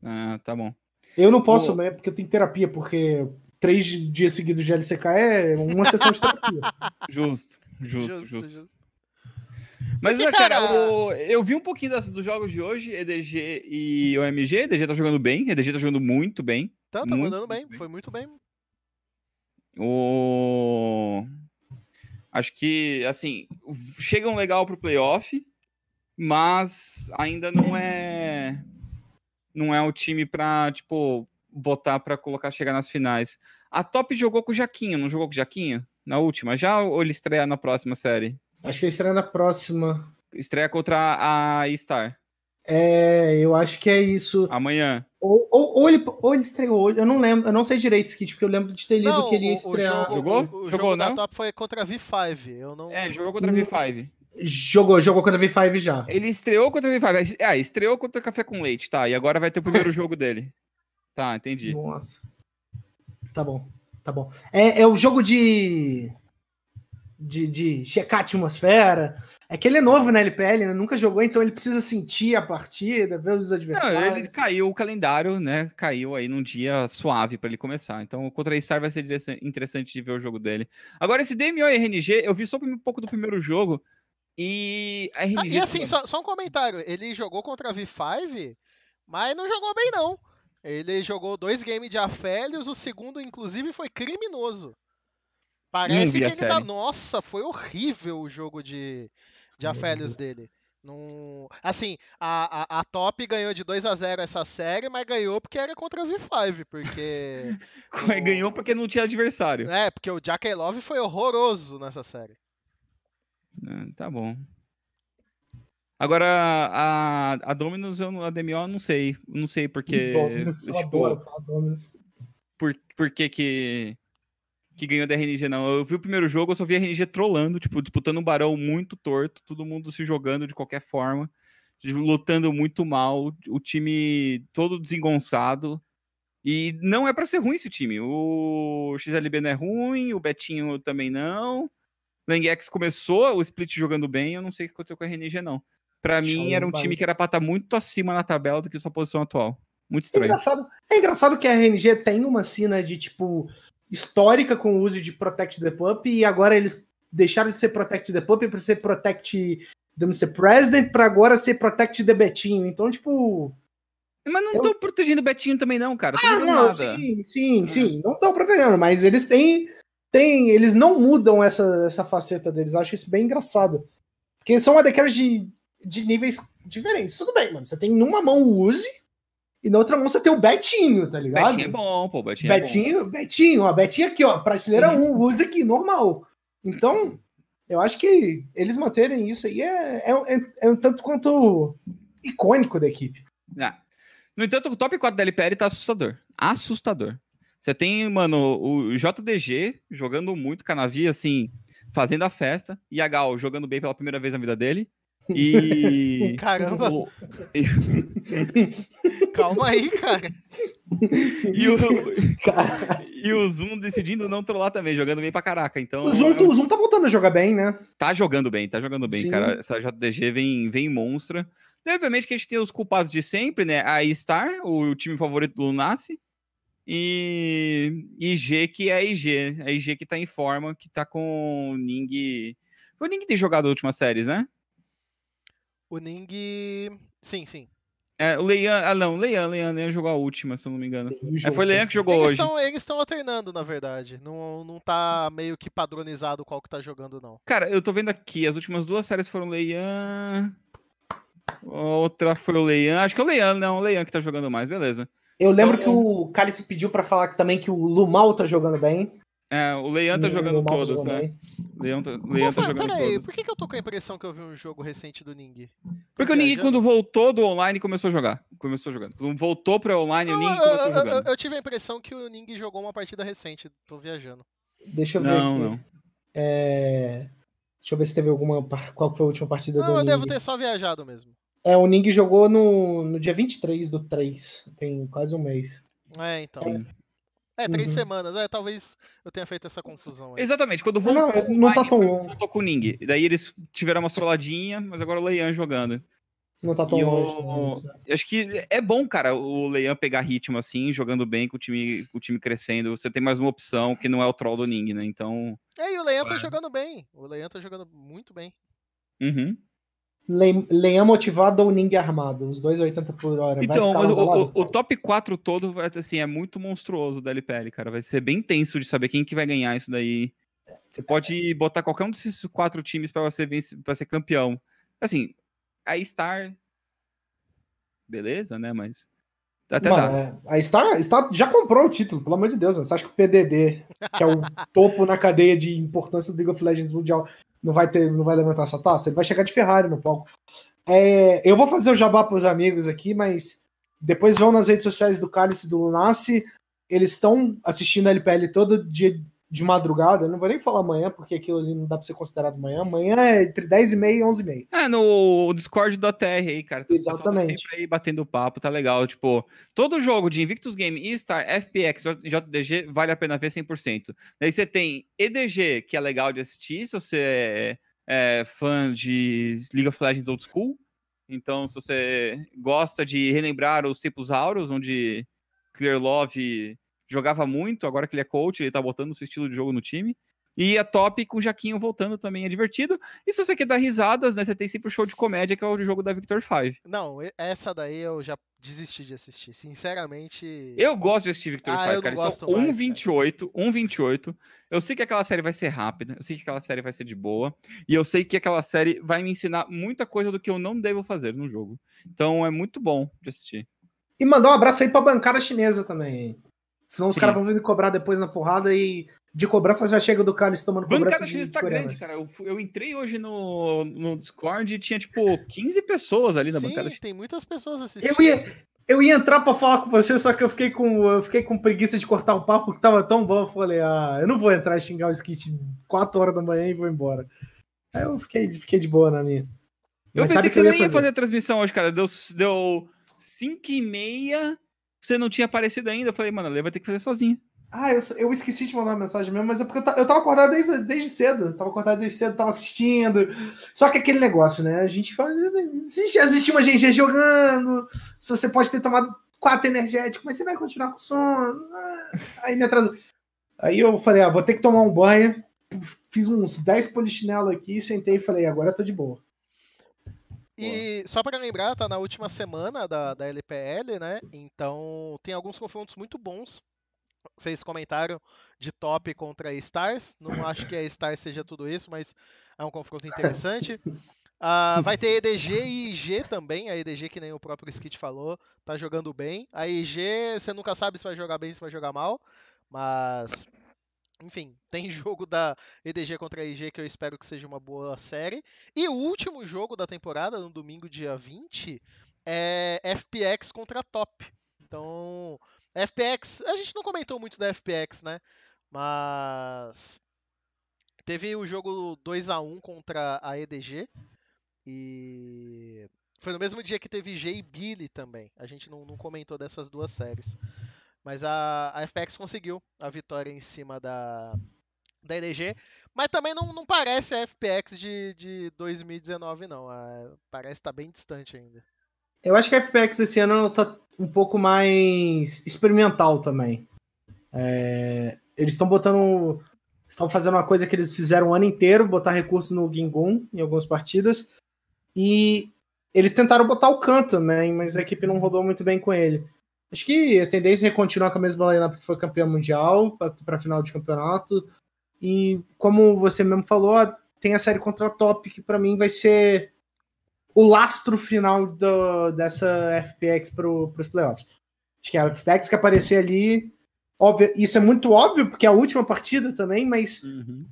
Ah, tá bom. Eu não posso, né? Porque eu tenho terapia, porque três dias seguidos de LCK é uma sessão de terapia. Justo, justo, justo. justo. Mas, Porque, cara, cara- o- eu vi um pouquinho das- dos jogos de hoje, EDG e OMG. EDG tá jogando bem, EDG tá jogando muito bem. Tá, tá Muito mandando bem. bem. Foi muito bem. O... Acho que, assim, chegam legal pro playoff, mas ainda não é. Não é o time pra, tipo, botar pra colocar, chegar nas finais. A Top jogou com o Jaquinho, não jogou com o Jaquinho? Na última já ou ele estreia na próxima série? Acho que ele estreia na próxima. Estreia contra a Star É, eu acho que é isso. amanhã. Ou, ou, ou ele, ou ele estreou hoje, eu não lembro, eu não sei direito, Skit, porque eu lembro de ter lido Não, que ele ia o, o estrear. jogo, Jogou? o, o Jogou, jogo da não? Top foi contra a V5. Eu não. É, ele jogou contra a Hum. V5. Jogou, jogou contra a V5 já. Ele estreou contra a V5. É, estreou contra o Café com Leite, tá. E agora vai ter o primeiro jogo dele. Tá, entendi. Nossa. Tá bom, tá bom. É, é o jogo de, de. de checar a atmosfera. É que ele é novo na LPL, né? Nunca jogou, então ele precisa sentir a partida, ver os Não, adversários. ele caiu o calendário, né? Caiu aí num dia suave pra ele começar. Então, contra a Star vai ser interessa- interessante de ver o jogo dele. Agora, esse DMO e RNG, eu vi só um pouco do primeiro jogo. E a Ah, RNG. e assim, só, só um comentário. Ele jogou contra a V5, mas não jogou bem, não. Ele jogou dois games de Afélios, o segundo, inclusive, foi criminoso. Parece que a ele tá. série. Nossa, foi horrível o jogo de, de Afélios dele. Assim, a, a, a Top ganhou de 2 a 0 essa série, mas ganhou porque era contra a V5, porque. ganhou porque não tinha adversário. É, porque o Jack Love foi horroroso nessa série. Ah, tá bom. Agora, a, a Dominus, eu, não- a DMO, eu não sei. Não sei porque. Dominus, eu tipo, adoro falar Dominus. por, por que, que que ganhou da RNG, não. Eu vi o primeiro jogo, eu só vi a RNG trollando, tipo, disputando um barão muito torto, todo mundo se jogando de qualquer forma, lutando muito mal, o time todo desengonçado. E não é pra ser ruim esse time. O XLB não é ruim, o Betinho também não. Langx começou o split jogando bem, eu não sei o que aconteceu com a RNG, não. Pra mim, era um time que era pra estar muito acima na tabela do que sua posição atual. Muito É estranho. engraçado, é engraçado que a RNG tem uma cena de tipo histórica com o uso de Protect the Pup e agora eles deixaram de ser Protect the Pup para ser Protect the Mr. President para agora ser Protect the Betinho. Então, tipo, Mas não Eu- tô protegendo o Betinho também, não, cara. Ah, não, nada. sim, sim, sim. Não estão protegendo, mas eles têm, têm. Eles não mudam essa, essa faceta deles. Eu acho isso bem engraçado. Porque são ADCarries de, de níveis diferentes. Tudo bem, mano. Você tem numa mão o Uzi e na outra mão você tem o Betinho, tá ligado? Betinho é bom, pô. Betinho, é bom. Betinho, Betinho, ó, Betinho aqui, ó, prateleira 1, Uzi aqui, normal. Então, eu acho que eles manterem isso aí é, é, é- é um tanto quanto icônico da equipe. Ah. No entanto, o top 4 da LPL tá assustador. Assustador. Você tem, mano, o JDG jogando muito, Canavi, assim, fazendo a festa. E a Gal jogando bem pela primeira vez na vida dele. E. Caramba, o- calma aí, cara. e, o, e o Zoom decidindo não trollar também, jogando bem pra caraca. Então. o, Zoom, o Zoom tá voltando a jogar bem, né? Tá jogando bem, tá jogando bem, Sim. cara. Essa JDG vem, vem monstra. E, obviamente que a gente tem os culpados de sempre, né? A Star, o time favorito do Lunace. E IG, que é a IG. A IG que tá em forma, que tá com o Ning. Foi o Ning que tem jogado as últimas séries, né? O Ning. Sim, sim. É, o Leian. Ah, não, o Leian, Leian, Leian jogou a última, se eu não me engano. É, foi o Leian que jogou Eles hoje. estão eles estão alternando, na verdade. Não, não tá meio que padronizado qual que tá jogando, não. Cara, eu tô vendo aqui, as últimas duas séries foram Leian. Outra foi o Leian. Acho que é o Leian, não, o Leian que tá jogando mais, beleza. Eu lembro Então- que o Cálice pediu pra falar também que o Lumal tá jogando bem. É, o Leian tá O jogando todos, né? O Leian tá, o Leian tá jogando peraí, todos. por que, que eu tô com a impressão que eu vi um jogo recente do Ning? Porque o Ning, quando voltou do online, começou a jogar. Começou jogando. Quando voltou pra online, o Não, Ning eu, começou eu- eu- jogando. eu tive a impressão que o Ning jogou uma partida recente. Tô viajando. Deixa eu ver Não, aqui. não. É, Deixa eu ver se teve alguma. Qual foi a última partida Não, do eu Ning? devo ter só viajado mesmo. É, o Ning jogou no, no dia 23 do 3. Tem quase um mês. É, então. Sim. É, três Uhum. semanas. É, talvez eu tenha feito essa confusão aí. Exatamente, quando Não, voltou, não, não tá online, tão longe. voltou com o Ning. E daí eles tiveram uma soladinha, mas agora o Leian jogando. Não tá tão E longe. o- Eu acho que é bom, cara, o Leian pegar ritmo assim, jogando bem, com o time, com o time crescendo. Você tem mais uma opção que não é o troll do Ning, né? Então. É, e o Leian tá É. jogando bem. O Leian tá jogando muito bem. Uhum. Le- Leian motivado ou Ning armado? Os dois a 80 por hora. Então, mas o, a o- top 4 todo vai assim, é muito monstruoso da LPL, cara. Vai ser bem tenso de saber quem que vai ganhar isso daí. Você pode botar qualquer um desses quatro times pra você para ser campeão. Assim, a Star beleza, né, mas até Mano, dá. é, a Star, Star já comprou o título, pelo amor de Deus, mano. Você acha que o PDD, que é o topo na cadeia de importância do League of Legends Mundial, não vai, ter, não vai levantar essa taça? Ele vai chegar de Ferrari no palco. É, eu vou fazer o jabá pros amigos aqui, mas depois vão nas redes sociais do Cálice e do Lunace. Eles estão assistindo a LPL todo dia de madrugada. Eu não vou nem falar amanhã, porque aquilo ali não dá pra ser considerado amanhã. Amanhã é entre 10 e meia e 11 e meia. É, no Discord do ATR aí, cara. tá- tá Exatamente. sempre aí batendo papo, tá legal. Tipo, todo jogo de Invictus Game, E-Star, FPX, J- JDG, vale a pena ver 100%. Daí você tem EDG, que é legal de assistir, se você é, é fã de League of Legends Old School. Então, se você gosta de relembrar os tempos auros, onde Clear Love jogava muito, agora que ele é coach, ele tá botando o seu estilo de jogo no time. E a top com o Jaquinho voltando também é divertido. E se você quer dar risadas, né? Você tem sempre o show de comédia, que é o jogo da Victor 5. Não, essa daí eu já desisti de assistir. Sinceramente. Eu gosto de assistir Victor Ah, 5, eu cara. Eles gosto estão mais, 1,28, 1,28. Eu sei que aquela série vai ser rápida, eu sei que aquela série vai ser de boa, e eu sei que aquela série vai me ensinar muita coisa do que eu não devo fazer no jogo. Então é muito bom de assistir. E mandar um abraço aí pra bancada chinesa também. Senão os caras vão vir me cobrar depois na porrada e de cobrança já chega do Cálice tomando cobrança. Bancada de- chinesa tá grande, cara. Eu, eu entrei hoje no, no Discord e tinha, tipo, 15 pessoas ali na Sim, bancada tem muitas pessoas assistindo. Eu ia, eu ia entrar pra falar com você, só que eu fiquei com, eu fiquei com preguiça de cortar o papo, que tava tão bom. Eu falei, ah, eu não vou entrar e xingar o Skit 4 horas da manhã e vou embora. Aí eu fiquei, fiquei de boa na minha. Eu Mas pensei sabe que você não ia fazer a transmissão hoje, cara. Deu, deu 5 e meia, você não tinha aparecido ainda. Eu falei, mano, a Lê vai ter que fazer sozinho. Ah, eu, eu esqueci de mandar uma mensagem mesmo, mas é porque eu, eu tava acordado desde, desde cedo. Tava acordado desde cedo, tava assistindo. Só que aquele negócio, né? A gente fala. Existe, existe uma GG jogando. Se você pode ter tomado quatro energéticos, mas você vai continuar com sono. Ah, Aí me atrasou. Aí eu falei, ah, vou ter que tomar um banho. Fiz uns 10 polichinelo aqui, sentei e falei, agora eu tô de boa. E só para lembrar, tá na última semana da, da LPL, né? Então tem alguns confrontos muito bons. Vocês comentaram de top contra Stars. Não acho que a Stars seja tudo isso, mas é um confronto interessante. Ah, vai ter EDG e IG também. A EDG, que nem o próprio Skit falou, tá jogando bem. A IG, você nunca sabe se vai jogar bem, se vai jogar mal. Mas, enfim, tem jogo da EDG contra a IG que eu espero que seja uma boa série. E o último jogo da temporada, no domingo, dia 20, é FPX contra Top. Então, FPX, a gente não comentou muito da FPX, né? Mas teve o jogo 2 a 1 contra a EDG e foi no mesmo dia que teve G e Billy também. A gente não, não comentou dessas duas séries. Mas a, a FPX conseguiu a vitória em cima da, da EDG. Mas também não, não parece a FPX de, de 2019, não. A- parece estar bem distante ainda. Eu acho que a FPX esse ano tá um pouco mais experimental também. É, eles estão botando. Estão fazendo uma coisa que eles fizeram o ano inteiro, botar recurso no Gingun em algumas partidas. E eles tentaram botar o Khan também, mas a equipe não rodou muito bem com ele. Acho que a tendência é continuar com a mesma lineup que foi campeão mundial para final de campeonato. E como você mesmo falou, tem a série contra a Top, que para mim vai ser o lastro final do- dessa FPX para os playoffs. Acho que a FPX que aparecer ali, óbvio, isso é muito óbvio, porque é a última partida também, mas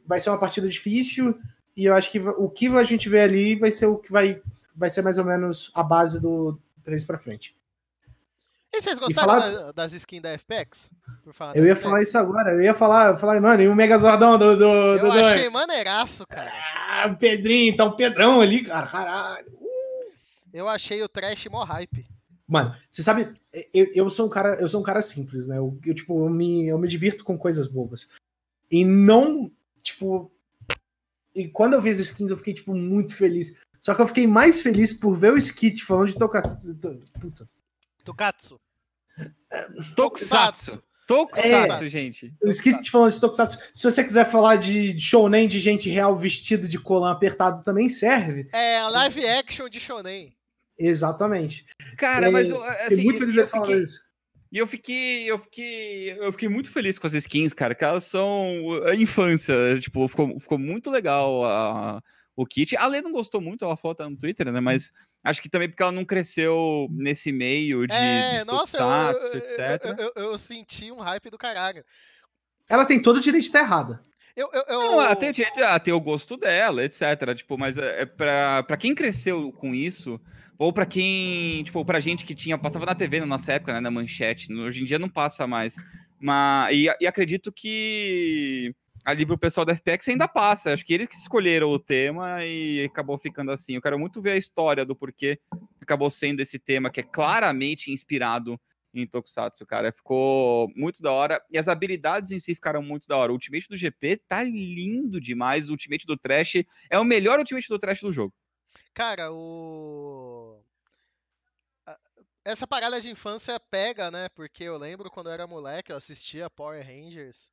vai ser uma partida difícil. E eu acho que o que a gente vê ali vai ser o que vai, vai ser mais ou menos a base do 3 para frente. E vocês gostaram falar- da- das skins da FPX? Por falar Eu ia FPX? falar isso agora, eu ia falar, eu falar mano, e o Megazordão do. do, Eu do- achei maneiraço, cara. Ah, o Pedrinho, tá o Pedrão ali, cara, caralho. Eu achei o trash mó hype. Mano, você sabe, eu, eu sou um cara, eu sou um cara simples, né? Eu, eu, tipo, eu me, eu me divirto com coisas bobas. E não, tipo, e quando eu vi as skins eu fiquei tipo muito feliz. Só que eu fiquei mais feliz por ver o Skit falando de tocar. Puta. Tukatsu. Tokusatsu. Tokusatsu, gente. O Skit falando de Tokusatsu. Se você quiser falar de shounen de gente real vestido de colã apertado também serve. É a live action de Shonen. Exatamente. Cara, É, mas eu, assim, muito feliz eu ele falando fiquei, isso. E eu fiquei, eu fiquei, eu fiquei muito feliz com as skins, cara, que elas são a infância, tipo, ficou, ficou muito legal a, o kit. A Lê não gostou muito, ela falou tá no Twitter, né, mas acho que também porque ela não cresceu nesse meio de, é, de nossa, eu, etc. eu, eu- eu senti um hype do caralho. Ela tem todo o direito de estar errada. Eu, eu, eu- Não, ela tem direito a ter o gosto dela, etc. Tipo, mas é, é pra, pra quem cresceu com isso, ou pra quem, tipo, pra gente que tinha, passava na TV na nossa época, né, na manchete, no- hoje em dia não passa mais. Mas, e, e acredito que ali pro pessoal da FPX ainda passa. Acho que eles que escolheram o tema e acabou ficando assim. Eu quero muito ver a história do porquê acabou sendo esse tema que é claramente inspirado em Tokusatsu, cara. Ficou muito da hora. E as habilidades em si ficaram muito da hora. O Ultimate do GP tá lindo demais. O Ultimate do Trash é o melhor Ultimate do Trash do jogo. Cara, o. Essa parada de infância pega, né? Porque eu lembro quando eu era moleque, eu assistia Power Rangers.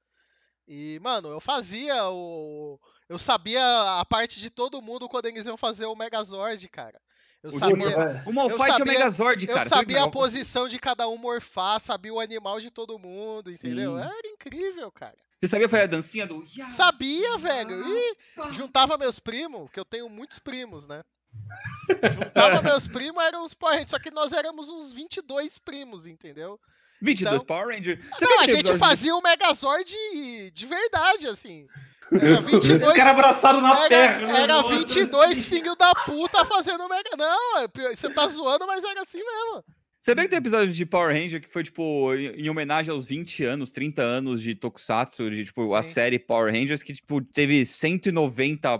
E, mano, eu fazia o. Eu sabia a parte de todo mundo quando eles iam fazer o Megazord, cara. Eu O sabia. É. O Malphite é o sabia- Megazord, Eu cara. Que sabia a posição de cada um morfar, sabia o animal de todo mundo, entendeu? Sim. Era incrível, cara. Você sabia fazer a dancinha do. Sabia, velho. E juntava meus primos, que eu tenho muitos primos, né? Juntava meus primos, eram uns Power Rangers, só que nós éramos uns 22 primos, entendeu? 22 Então- Power Rangers. Sabia Não, a gente de- fazia o Megazord de verdade, assim. Era 22, Os caras abraçados na era, perna. era né? 22 filho da puta fazendo o Mega... Não, é você tá zoando, mas era assim mesmo. Sabia que tem episódio de Power Ranger que foi, tipo, em em homenagem aos 20 anos, 30 anos de Tokusatsu, de, tipo, a Sim. série Power Rangers, que, tipo, teve 190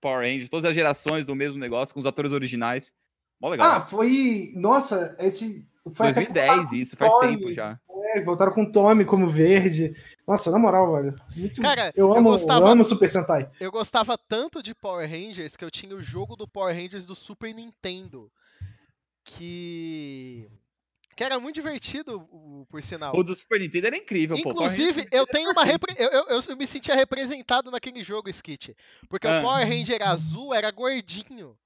Power Rangers, todas as gerações do mesmo negócio, com os atores originais. Mó legal. Ah, foi. Nossa, esse. Foi até que 2010 isso, faz Tommy. tempo já. É, voltaram com o Tommy como verde. Nossa, na moral, velho. Muito... Cara, eu eu amo, gostava- eu amo Super Sentai. Eu gostava tanto de Power Rangers que eu tinha o jogo do Power Rangers do Super Nintendo. Que. Que era muito divertido, o- por sinal. O do Super Nintendo era incrível, pô. Inclusive, Rangers- eu tenho uma. repre- Eu, eu, eu me sentia representado naquele jogo, Skit. Porque Ah. o Power Ranger azul era gordinho.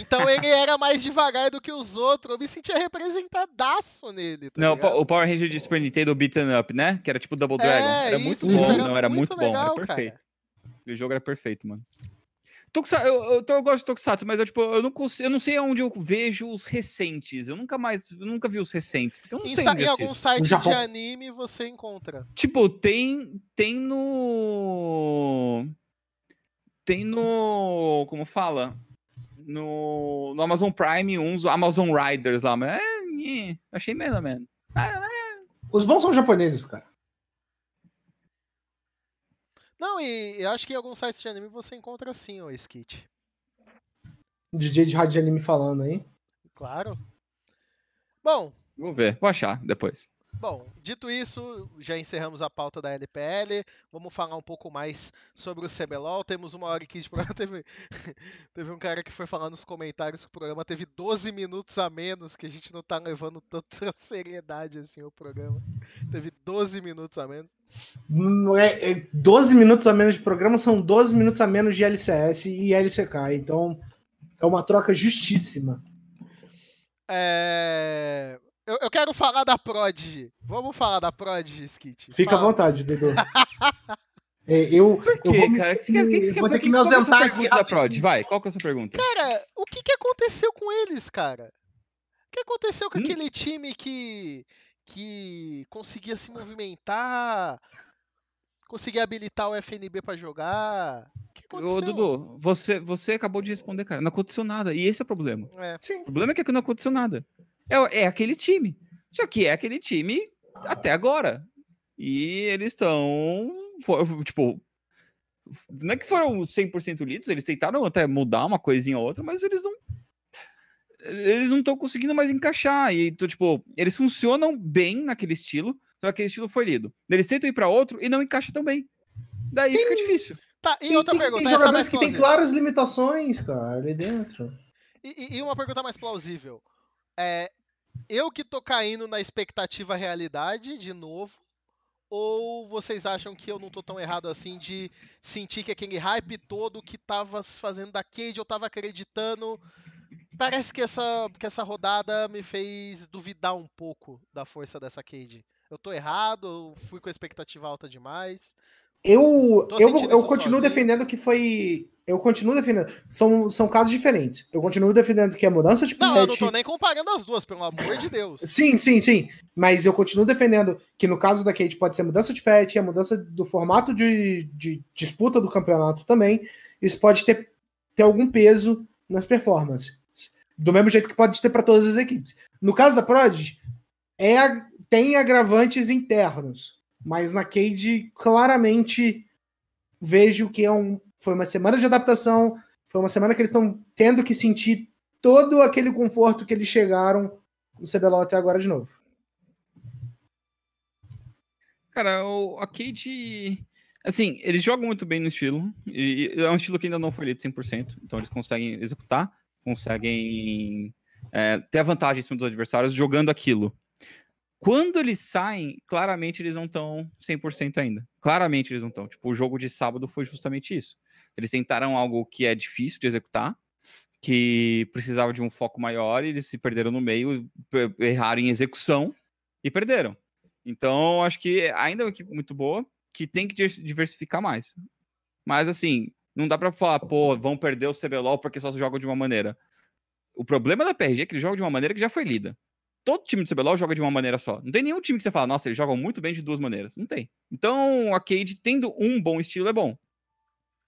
Então ele era mais devagar do que os outros. Eu me sentia representadaço nele. Tá Não, ligado? o Power Ranger de Super Nintendo Beaten Up, né? Que era tipo Double Dragon. É, era isso, muito bom. era Não, era muito muito, bom, legal, era cara. perfeito. O jogo era perfeito, mano. Tokusatsu, eu, eu, eu gosto de Tokusatsu, mas eu, tipo, eu, não consigo, eu não sei onde eu vejo os recentes. Eu nunca mais, eu nunca vi os recentes. Eu não Em, sei em alguns sites de anime você encontra. Tipo, tem, tem no... Tem no... Como fala? No, no Amazon Prime, uns Amazon Riders lá, mas é... nhê, achei menos, mano. Os bons são japoneses, cara. Não, e eu acho que em alguns sites de anime você encontra sim, o Skit. DJ de rádio de anime falando aí. Claro. Bom, Vou ver, vou achar depois. Bom, dito isso, já encerramos a pauta da LPL. Vamos falar um pouco mais sobre o CBLOL. Temos uma hora e quinze de programa. Teve, teve um cara que foi falar nos comentários que o programa teve 12 minutos a menos, que a gente não tá levando tanta seriedade assim o programa. Teve 12 minutos a menos. Hum, É, é 12 minutos a menos de programa são 12 minutos a menos de LCS e LCK. Então é uma troca justíssima. É, Eu, eu quero falar da Prodigy. Vamos falar da Prodigy, Skit. Fica à Fala. vontade, Dudu. É, eu, Por eu quê, vou me- cara? O que, que, que, que, vou ter que me é ausentar aqui da. Prod? Vai, qual que é a sua pergunta? Cara, o que, que aconteceu com eles, cara? O que aconteceu com Hum? aquele time que, que conseguia se movimentar, conseguia habilitar o FNB pra jogar? O que aconteceu? Ô, Dudu, você, você acabou de responder, cara. Não aconteceu nada. E esse é o problema. É, Sim. O problema é que não aconteceu nada. É, é aquele time. Só que é aquele time até agora. E eles estão. Tipo. Não é que foram 100% lidos, eles tentaram até mudar uma coisinha ou outra, mas eles não. Eles não estão conseguindo mais encaixar. E, então, tipo, eles funcionam bem naquele estilo, só que aquele estilo foi lido. Eles tentam ir pra outro e não encaixa tão bem. Daí fica difícil. Tá, e Tem, outra tem- pergunta, tem é jogadores mais que têm plausível. claras limitações, cara, ali dentro. E, e- e uma pergunta mais plausível. É, eu que tô caindo na expectativa realidade de novo, ou vocês acham que eu não tô tão errado assim de sentir que aquele hype todo que tava se fazendo da Cade, eu tava acreditando. Parece que essa, que essa rodada me fez duvidar um pouco da força dessa Cade. Eu tô errado, eu fui com a expectativa alta demais. Eu, Tô eu, eu continuo sozinho. defendendo que foi. Eu continuo defendendo. São, são casos diferentes. Eu continuo defendendo que é mudança de Não, eu não tô nem comparando as duas, pelo amor de Deus. Sim, sim, sim. Mas eu continuo defendendo que no caso da Kate pode ser mudança de patch, a mudança do formato de, de disputa do campeonato também. Isso pode ter, ter algum peso nas performances. Do mesmo jeito que pode ter para todas as equipes. No caso da Prod, é, a- tem agravantes internos. Mas na Cade, claramente vejo que é um, foi uma semana de adaptação. Foi uma semana que eles estão tendo que sentir todo aquele conforto que eles chegaram no CBLOL até agora de novo. Cara, o a Cade. Assim, eles jogam muito bem no estilo. E é um estilo que ainda não foi lido 100%. Então eles conseguem executar, conseguem é, ter a vantagem em cima dos adversários jogando aquilo. Quando eles saem, claramente eles não estão 100% ainda. Claramente eles não estão. Tipo, o jogo de sábado foi justamente isso. Eles tentaram algo que é difícil de executar, que precisava de um foco maior, e eles se perderam no meio, erraram em execução e perderam. Então, acho que ainda é uma equipe muito boa, que tem que diversificar mais. Mas, assim, não dá pra falar, pô, vão perder o CBLOL porque só jogam de uma maneira. O problema da PRG é que eles jogam de uma maneira que já foi lida. Todo time do CBLOL joga de uma maneira só. Não tem nenhum time que você fala, nossa, eles jogam muito bem de duas maneiras. Não tem. Então, a Cade tendo um bom estilo é bom.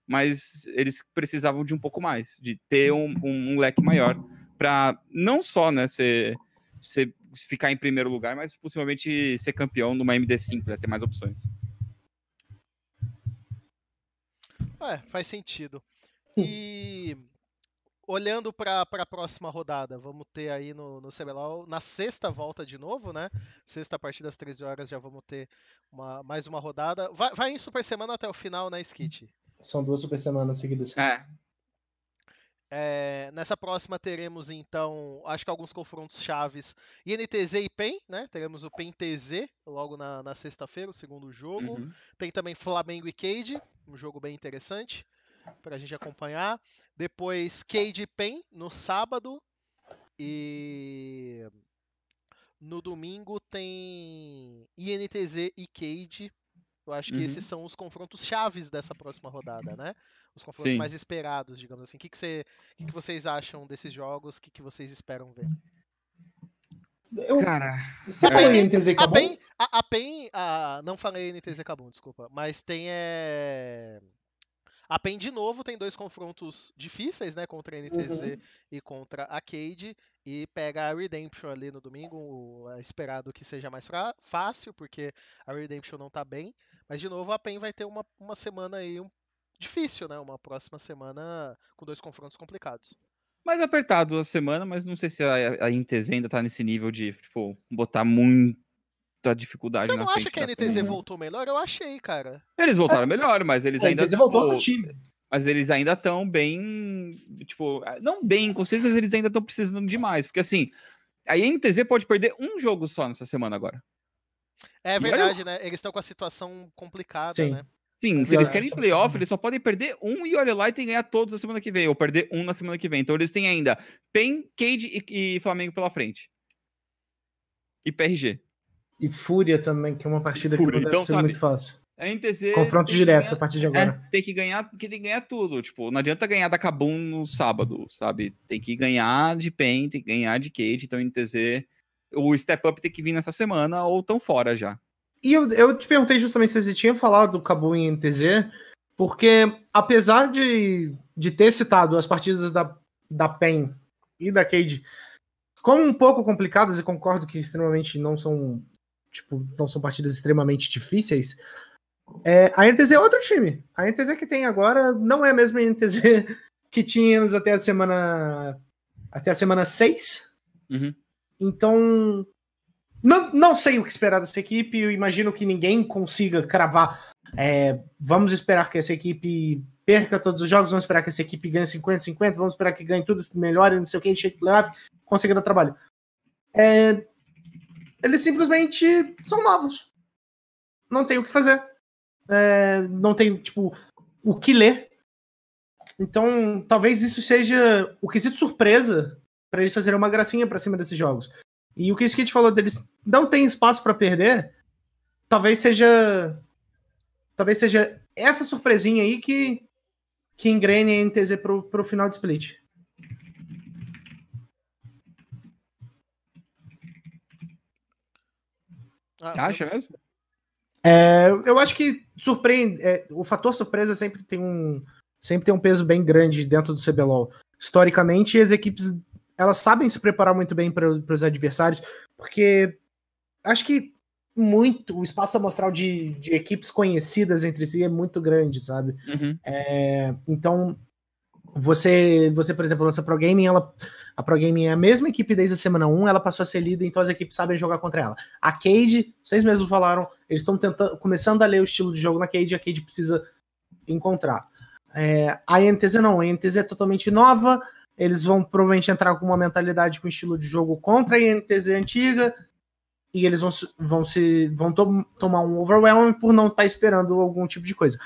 Mas eles precisavam de um pouco mais, de ter um, um- um leque maior pra não só, né, ser, ser, ficar em primeiro lugar, mas possivelmente ser campeão numa MD5, pra ter mais opções. É, faz sentido. E olhando para a próxima rodada, vamos ter aí no, no CBLOL, na sexta volta de novo, né? Sexta a partir das 13 horas já vamos ter uma, mais uma rodada. Vai, vai em Super Semana até o final, né, Skit? São duas super semanas seguidas. É, É, nessa próxima teremos então, acho que alguns confrontos chaves INTZ e PEN, né? Teremos o PEN TZ logo na, na sexta-feira, o segundo jogo. uhum. Tem também Flamengo e Cade, um jogo bem interessante. Pra gente acompanhar. Depois Cade Pen no sábado. E no domingo tem INTZ e Cade. Eu acho que Uhum. esses são os confrontos chaves dessa próxima rodada, né? Os confrontos Sim. mais esperados, digamos assim. O que, que, você- o que que vocês acham desses jogos? O que, que vocês esperam ver? Eu, Cara, você falou É, em NTZ A Cabum? PEN, a, a PEN a- não falei NTZ Kabum, desculpa, mas tem é... A PEN de novo tem dois confrontos difíceis, né, contra a NTZ e contra a Cade, e pega a Redemption ali no domingo, é esperado que seja mais fácil, porque a Redemption não tá bem, mas de novo a PEN vai ter uma, uma semana aí um- difícil, né, uma próxima semana com dois confrontos complicados. mais apertado a semana, mas não sei se a, a INTZ ainda tá nesse nível de, tipo, botar muita dificuldade Você na não acha que a NTZ voltou melhor? Eu achei, cara. Eles voltaram melhor, mas eles A ainda NTZ voltou tipo, pro time. mas eles ainda estão bem, tipo, não bem conscientes, mas eles ainda estão precisando demais, porque assim, a INTZ pode perder um jogo só nessa semana agora. É olha- verdade, né? Eles estão com a situação complicada, Sim. né? Sim, É se eles verdade. querem playoff, eles só podem perder um e olha lá e tem que ganhar todos na semana que vem, ou perder um na semana que vem. Então eles têm ainda PEN, Cade e, e Flamengo pela frente. E PRG. E Fúria também, que é uma partida Fúria, que não deve então, ser sabe, muito fácil. A NTZ. Confrontos diretos ganhar- a partir de agora. É, tem que ganhar, que tem que ganhar tudo. Tipo, não adianta ganhar da Kabum no sábado, sabe? Tem que ganhar de PEN, tem que ganhar de Cade, então NTZ. O step up tem que vir nessa semana ou tão fora já. E eu, eu te perguntei justamente se você tinha falado do Cabo em NTZ, porque apesar de, de ter citado as partidas da, da PEN e da Cade como um pouco complicadas, e concordo que extremamente não são, tipo, não são partidas extremamente difíceis, é, a NTZ é outro time. A NTZ que tem agora não é a mesma NTZ que tínhamos até a semana até a semana 6. Uhum. Então, não, não sei o que esperar dessa equipe. Eu imagino que ninguém consiga cravar. é, vamos esperar que essa equipe perca todos os jogos, vamos esperar que essa equipe ganhe 50-50, vamos esperar que ganhe tudo, melhore, não sei o que, chegue playoff, consiga dar trabalho. É, eles simplesmente são novos. Não tem o que fazer. É, não tem, tipo, o que ler. Então, talvez isso seja o quesito surpresa para eles fazerem uma gracinha para cima desses jogos. E o que o Skid falou deles não tem espaço para perder, talvez seja talvez seja essa surpresinha aí que que engrene a NTZ pro, pro final de split. Ah, Você acha mesmo? É, eu acho que surpreende, é, o fator surpresa sempre tem um sempre tem um peso bem grande dentro do CBLOL. Historicamente, as equipes elas sabem se preparar muito bem para os adversários, porque acho que muito o espaço amostral de, de equipes conhecidas entre si é muito grande, sabe? Uhum. É, então, você, você, por exemplo, essa Pro Gaming, ela, a Pro Gaming é a mesma equipe desde a semana 1, ela passou a ser líder, então as equipes sabem jogar contra ela. A Cade, vocês mesmos falaram, eles estão tentando, começando a ler o estilo de jogo na Cade, a Cade precisa encontrar. É, a INTZ não, a INTZ é totalmente nova, eles vão provavelmente entrar com uma mentalidade com estilo de jogo contra a INTZ antiga, e eles vão, vão, se, vão to- tomar um overwhelm por não estar esperando algum tipo de coisa.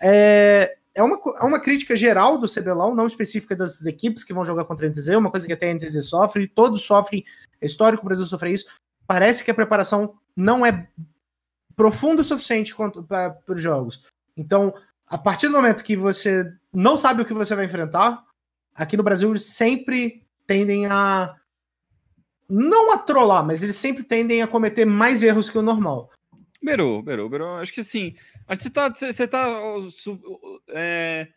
É, é, uma, é uma crítica geral do CBLOL, não específica das equipes que vão jogar contra a NTZ, uma coisa que até a NTZ sofre, todos sofrem, é histórico o Brasil sofrer isso. Parece que a preparação não é profunda o suficiente para os jogos. Então, a partir do momento que você não sabe o que você vai enfrentar, aqui no Brasil eles sempre tendem a não a trollar, mas eles sempre tendem a cometer mais erros que o normal. Beru, Beru, Beru, acho que assim. Acho que você tá. Você tá ó, su- é,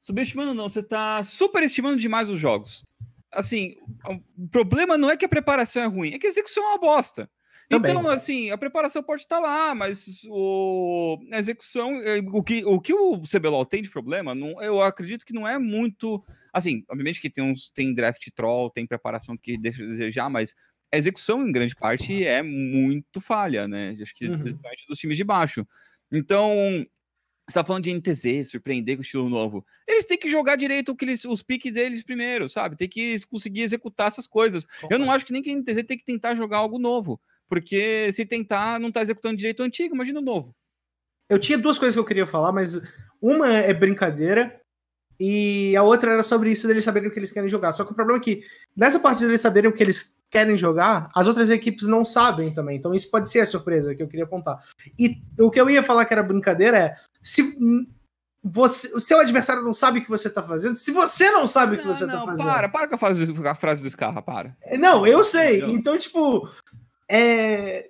subestimando, não, você tá superestimando demais os jogos. Assim, o problema não é que a preparação é ruim, é que a execução é uma bosta. Também. Então, assim, a preparação pode estar lá, mas o, a execução, é, o que, o que o CBLOL tem de problema, não, eu acredito que não é muito. Assim, obviamente que tem, uns, tem draft troll, tem preparação que deixa desejar, mas a execução, em grande parte, é muito falha, né? Acho que Uhum. principalmente dos times de baixo. Então, você tá falando de NTZ, surpreender com estilo novo. Eles têm que jogar direito o que eles, os piques deles primeiro, sabe? Tem que conseguir executar essas coisas. Eu não acho que nem que a NTZ tem que tentar jogar algo novo. Porque se tentar, não tá executando direito o antigo, imagina o novo. Eu tinha duas coisas que eu queria falar, mas uma é brincadeira E a outra era sobre isso deles saberem o que eles querem jogar. Só que o problema é que, nessa parte deles saberem o que eles querem jogar, as outras equipes não sabem também. Então isso pode ser a surpresa que eu queria apontar. E o que eu ia falar que era brincadeira é: se você, o seu adversário não sabe o que você tá fazendo, se você não sabe o que Não, você tá não, fazendo. para, para com a frase, do- a frase do Scarra, para. Não, eu sei. Entendeu? Então, tipo, é...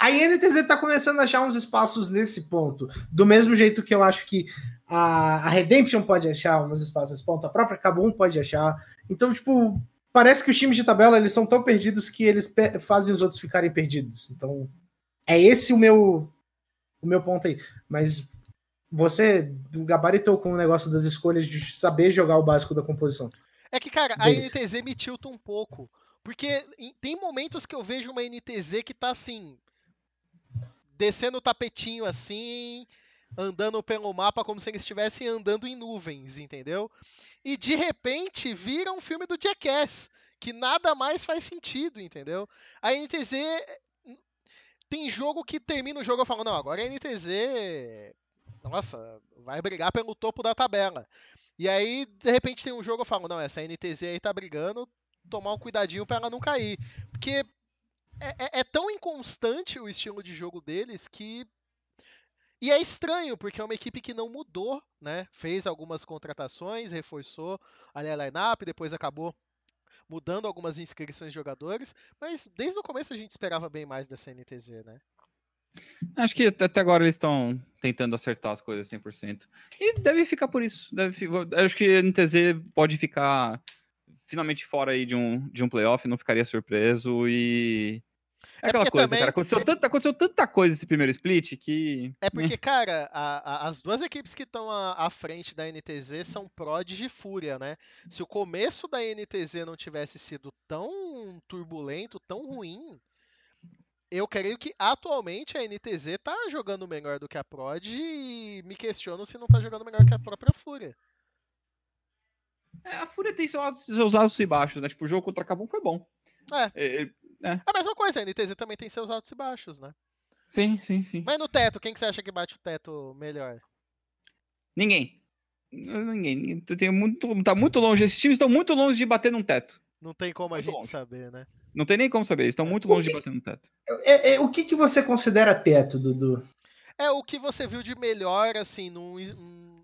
a INTZ tá começando a achar uns espaços nesse ponto. Do mesmo jeito que eu acho que a, a Redemption pode achar uns espaços ponto, a própria Kabum pode achar. Então, tipo, parece que os times de tabela eles são tão perdidos que eles pe- fazem os outros ficarem perdidos. Então, é esse o meu o meu ponto aí. Mas você gabaritou com o negócio das escolhas de saber jogar o básico da composição. É que, cara, a Deles. NTZ me tilta um pouco. Porque em- tem momentos que eu vejo uma NTZ que tá assim. Descendo o tapetinho assim. Andando pelo mapa como se eles estivessem andando em nuvens, entendeu? E de repente vira um filme do Jackass. Que nada mais faz sentido, entendeu? A NTZ. Tem jogo que termina o jogo eu falo, não, agora a NTZ. Nossa, vai brigar pelo topo da tabela. E aí, de repente, tem um jogo eu falo, não, essa NTZ aí tá brigando, tomar um cuidadinho pra ela não cair. Porque é, é- é tão inconstante o estilo de jogo deles que. E é estranho, porque é uma equipe que não mudou, né? Fez algumas contratações, reforçou a lineup, depois acabou mudando algumas inscrições de jogadores, mas desde o começo a gente esperava bem mais dessa NTZ, né? Acho que até agora eles estão tentando acertar as coisas 100%. E deve ficar por isso. Deve, acho que a NTZ pode ficar finalmente fora aí de um, de um playoff, não ficaria surpreso e... É É aquela coisa, também- cara. Aconteceu tanta, aconteceu tanta coisa esse primeiro split que... É porque, cara, a- a- as duas equipes que estão à, à frente da NTZ são Prodigy e Fúria, né? Se o começo da NTZ não tivesse sido tão turbulento, tão ruim, eu creio que atualmente a NTZ tá jogando melhor do que a Prodigy e me questiono se não tá jogando melhor que a própria Fúria. É, a Fúria tem seus altos, seus altos e baixos, né? Tipo, o jogo contra a Kabum foi bom. É. É, A mesma coisa, a NTZ também tem seus altos e baixos, né? sim, sim, sim. Mas no teto, quem que você acha que bate o teto melhor? Ninguém. Ninguém. Tem muito, tá muito longe. Esses times estão muito longe de bater num teto. Não tem como a Muito gente longe. saber, né? Não tem nem como saber. Eles estão muito longe de bater num teto. É- é- o que, que você considera teto, Dudu? É o que você viu de melhor, assim, num, um-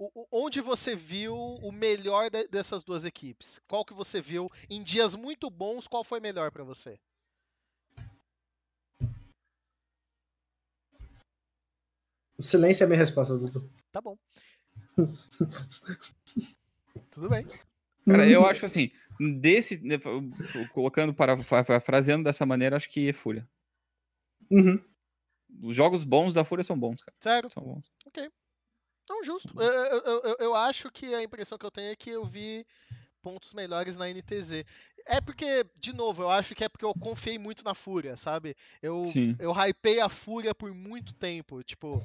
o- o- onde você viu o melhor de- dessas duas equipes? Qual que você viu em dias muito bons? Qual foi melhor pra você? O silêncio é a minha resposta, Dudu. Tá bom. Tudo bem. Cara, eu acho assim, desse. né, Colocando, para, parafraseando dessa maneira, acho que é Fúria. Uhum. Os jogos bons da Fúria são bons, cara. Sério? São bons. Não, justo. Eu, eu- eu- eu- eu acho que a impressão que eu tenho é que eu vi pontos melhores na NTZ. É porque, de novo, eu acho que é porque eu confiei muito na Fúria, sabe? Eu, Sim. eu hypei a Fúria por muito tempo. Tipo,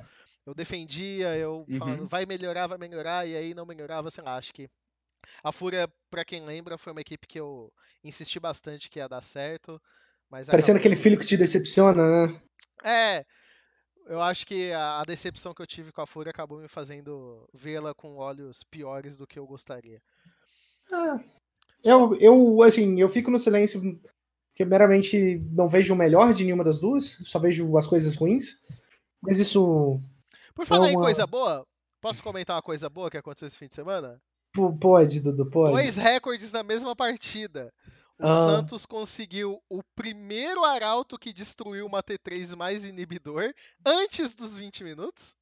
eu defendia, eu Uhum. falando, vai melhorar, vai melhorar, e aí não melhorava, sei lá, acho que. A Fúria, pra quem lembra, foi uma equipe que eu insisti bastante que ia dar certo. Mas Parecendo acabou- aquele filho que te decepciona, né? É. Eu acho que a, decepção que eu tive com a Fúria acabou me fazendo vê-la com olhos piores do que eu gostaria. Ah, eu, eu, assim, eu fico no silêncio porque meramente não vejo o melhor de nenhuma das duas, só vejo as coisas ruins. Mas isso Por falar em uma- coisa boa, posso comentar uma coisa boa que aconteceu esse fim de semana? pode, Dudu, pode. Dois recordes na mesma partida. O Ah. Santos conseguiu o primeiro arauto que destruiu uma T3 mais inibidor antes dos 20 minutos.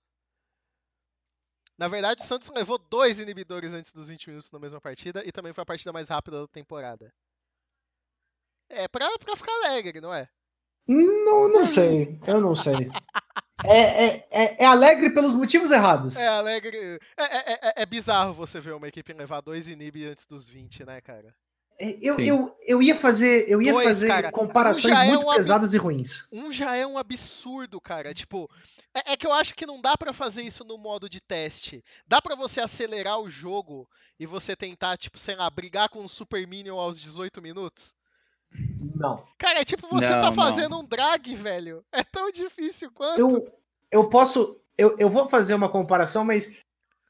Na verdade, o Santos levou dois inibidores antes dos 20 minutos na mesma partida e também foi a partida mais rápida da temporada. É pra, pra ficar alegre, não é? Não, não sei, eu não sei. É, é, é, é alegre pelos motivos errados. É alegre. É, é- é- é bizarro você ver uma equipe levar dois inib antes dos 20, né, cara? É, Eu, Sim. eu, eu ia fazer, eu ia Dois, fazer cara. comparações Um é muito um ab- pesadas e ruins. Um já é um absurdo, cara. Tipo, é, é que eu acho que não dá pra fazer isso no modo de teste. Dá pra você acelerar o jogo e você tentar, tipo, sei lá, brigar com o Super Minion aos 18 minutos? Não. Cara, é tipo você Não, tá não. fazendo um drag, velho. É tão difícil quanto. Eu, eu posso. Eu, eu vou fazer uma comparação, mas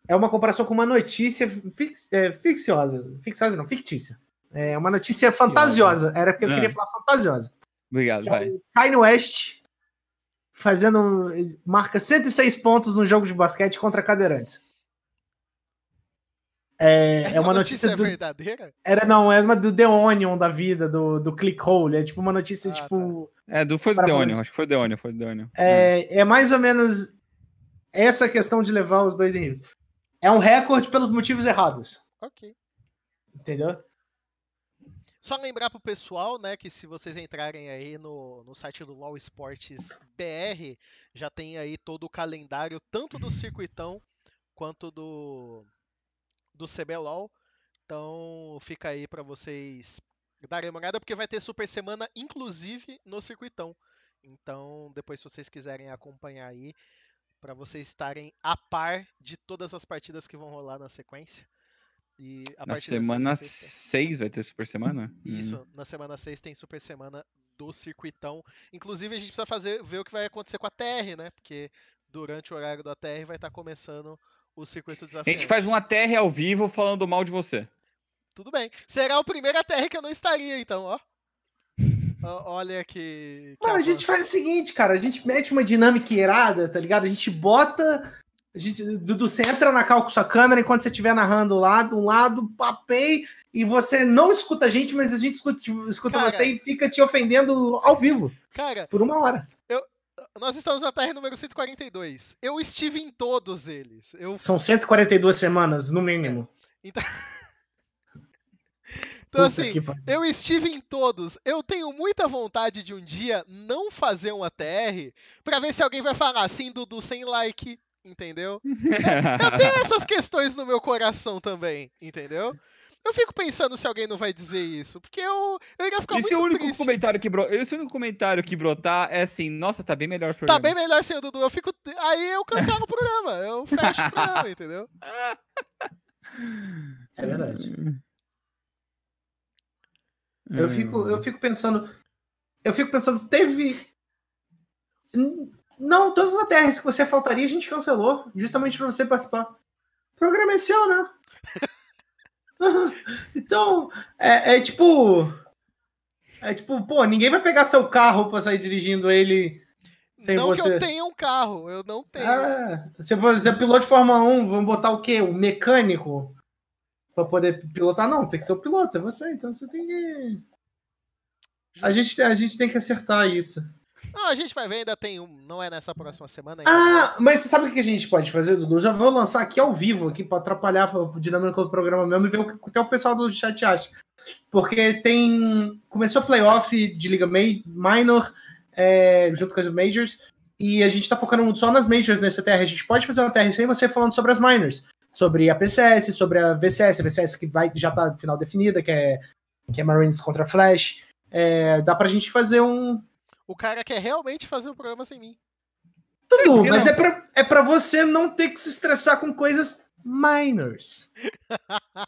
é uma comparação com uma notícia fix, é, ficciosa. Ficciosa não, fictícia. É uma notícia fantasiosa. Era porque eu Ah. queria falar fantasiosa. Obrigado, Que é vai. o Kanye West fazendo. marca 106 pontos no jogo de basquete contra cadeirantes. É, Essa é uma notícia, é do, verdadeira? Era não, é uma do The Onion da vida, do, do Clickhole. É tipo uma notícia, Ah, tipo. É, do, foi do Deônio, fazer- acho que foi do Deônio, foi do Deônio. É, é mais ou menos essa questão de levar os dois em risco. É um recorde pelos motivos errados. Ok. Entendeu? Só lembrar pro pessoal, né, que se vocês entrarem aí no, no site do LoL Esportes BR, já tem aí todo o calendário, tanto do circuitão quanto do, do CBLOL. Então fica aí pra vocês darem uma olhada, porque vai ter Super Semana, inclusive, no circuitão. Então, depois, se vocês quiserem acompanhar aí, pra vocês estarem a par de todas as partidas que vão rolar na sequência. E a Na semana sexta- 6 vai ter Super Semana? Hum. isso, na semana 6 tem Super Semana do Circuitão. Inclusive, a gente precisa fazer, ver o que vai acontecer com a TR, né? Porque durante o horário da TR vai estar começando o Circuito A Desafiante. gente faz um ATR ao vivo falando mal de você. Tudo bem. Será o primeiro ATR que eu não estaria, então, ó. Olha que. que Mano, a gente faz o seguinte, cara. A gente mete uma dinâmica irada, tá ligado? A gente bota. Gente, Dudu, você entra na cal com sua câmera enquanto você estiver narrando lá, de um lado, papei, e você não escuta a gente, mas a gente escuta, escuta Cara. você e fica te ofendendo ao vivo, Cara, por uma hora. nós estamos na TR número 142. Eu estive em todos eles. Eu São 142 semanas, no mínimo. Então, Puta assim, eu estive em todos. Eu tenho muita vontade de um dia não fazer um ATR pra ver se alguém vai falar assim, Dudu, sem like, entendeu? Eu tenho essas questões no meu coração também, entendeu? Eu fico pensando se alguém não vai dizer isso, porque eu, eu iria ficar E se o muito único triste. comentário que bro... Esse único comentário que brotar é assim, nossa, tá bem melhor o Tá programa. bem melhor sem o Dudu. Eu fico. Aí eu cancelo o programa. Eu fecho o programa, entendeu? É verdade. Eu fico, eu fico pensando. Eu fico pensando, teve. Não, todas as ATRs que você faltaria, a gente cancelou, justamente pra você participar. O programa é seu, né? Então, é, é tipo. É tipo, pô, ninguém vai pegar seu carro pra sair dirigindo ele. Sem não que você. eu tenha um carro, eu não tenho. Ah, se você é piloto de Fórmula 1, vamos botar o quê? O mecânico? Pra poder pilotar? Não, tem que ser o piloto, é você, então você tem que. A gente, a gente tem que acertar isso. Não, a gente vai ver, ainda tem um. Não é nessa próxima semana ainda. Ah, mas você sabe o que a gente pode fazer, Dudu? Já vou lançar aqui ao vivo, aqui pra atrapalhar a dinâmica do programa mesmo e ver o que até o pessoal do chat acha. Porque tem. Começou playoff de Liga Minor, é, junto com as Majors, e a gente tá focando muito só nas Majors nessa TR. A gente pode fazer uma TR sem você falando sobre as Minors. Sobre a PCS, sobre a VCS, a VCS que vai, já tá final definida, que é, que é Marines contra Flash. É, dá pra gente fazer um, O cara quer realmente fazer o programa sem mim. Tudo, que mas não? é pra, é pra você não ter que se estressar com coisas minors.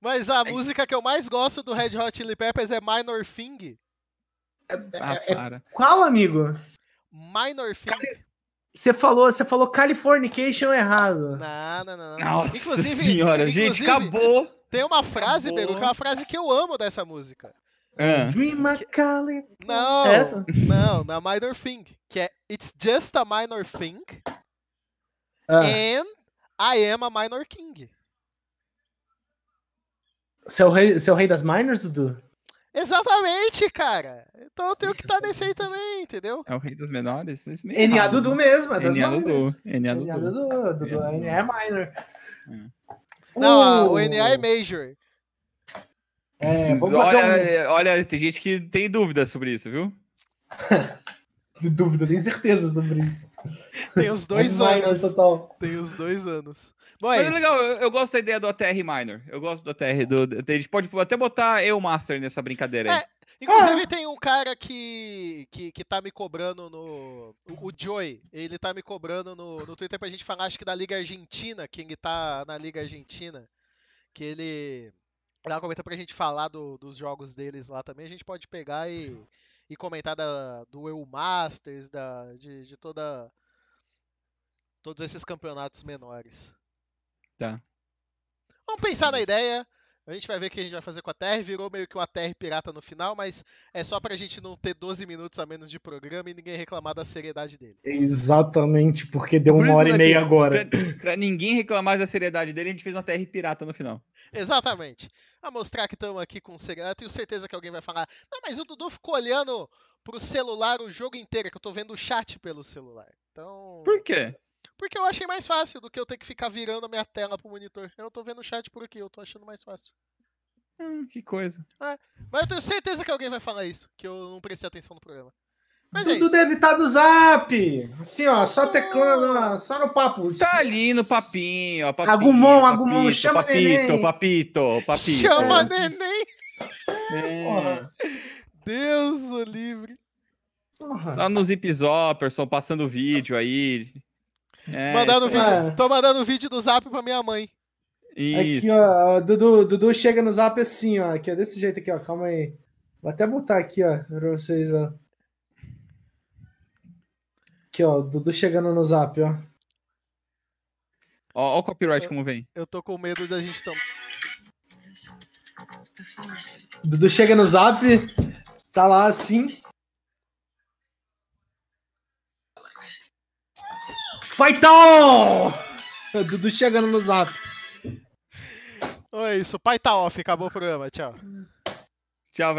Mas a música que eu mais gosto do Red Hot Chili Peppers é Minor Thing. Ah, é- para. Qual, amigo? Minor Thing. Você falou, você falou Californication errado. Não, não, não. não. Nossa Inclusive- senhora, gente, inclusive, acabou. Tem uma frase, Acabou. Beru, que é uma frase que eu amo dessa música. Ah, Dream a Cali. Não, Essa? não, na Minor Thing. Que é It's just a minor thing Ah, and I am a minor king. você, é o rei, você é o rei das minors, Dudu? Exatamente, cara. Então eu tenho que estar nesse aí também, entendeu? é o rei das menores? É NA Dudu mesmo, é das NA minors. Dudu. NA NA Dudu. Dudu, Dudu, NA NA é minor. Não, a- Uh, o NA é Major. É, vamos fazer olha, olha, tem gente que tem dúvidas sobre isso, viu? um... Dúvida, tenho certeza sobre isso. Tem os dois é anos. total. Tem os dois anos. Bom, Mas é é isso. legal, eu, eu gosto da ideia do ATR Minor. Eu gosto do ATR do. A gente pode até botar eu Master nessa brincadeira aí. É, Inclusive tem um cara que, que, que tá me cobrando no. O, o Joey, ele tá me cobrando no, no Twitter pra gente falar, acho que da Liga Argentina, que ele tá na Liga Argentina. Que ele. Ela comenta pra gente falar do- dos jogos deles lá também. A gente pode pegar e, e comentar da, do EU Masters, da, de, de toda. Todos esses campeonatos menores. Tá. Vamos pensar na ideia. A gente vai ver o que a gente vai fazer com a TR. Virou meio que uma TR pirata no final, mas é só pra gente não ter 12 minutos a menos de programa e ninguém reclamar da seriedade dele. Exatamente, porque deu Por uma hora e meia ser- agora. Pra, pra ninguém reclamar da seriedade dele, a gente fez uma TR pirata no final. Exatamente. A mostrar que estamos aqui com seriedade. Tenho certeza que alguém vai falar. Não, mas o Dudu ficou olhando pro celular o jogo inteiro, que eu tô vendo o chat pelo celular. Então. Por quê? Porque eu achei mais fácil do que eu ter que ficar virando a minha tela pro monitor. Eu tô vendo o chat por aqui, eu tô achando mais fácil. Hum, que coisa. Mas eu tenho certeza que alguém vai falar isso, que eu não prestei atenção no programa. Mas é Dudu isso. deve estar no zap. Assim, ó, só teclando, só no papo. Tá ali no papinho, ó. Papinho, Agumon, papito, Agumon, chama papito, neném. papito, papito. Chama É. neném! É. Porra, Deus o livre. porra. Só no Zip Zopperson, passando vídeo aí. É, mandando vídeo. É. Tô mandando vídeo do zap pra minha mãe. Isso. Aqui, ó, Dudu, Dudu chega no zap assim, ó. Aqui, ó, desse jeito aqui, ó. Calma aí. Vou até botar aqui, ó, pra vocês, ó. Aqui, ó, Dudu chegando no zap, ó. Ó, ó o copyright como vem. Eu tô com medo da gente tomar. Dudu chega no zap, tá lá assim. Paitão! Dudu chegando no zap. Então é isso. Pai tá off, acabou o programa. Tchau. Tchau,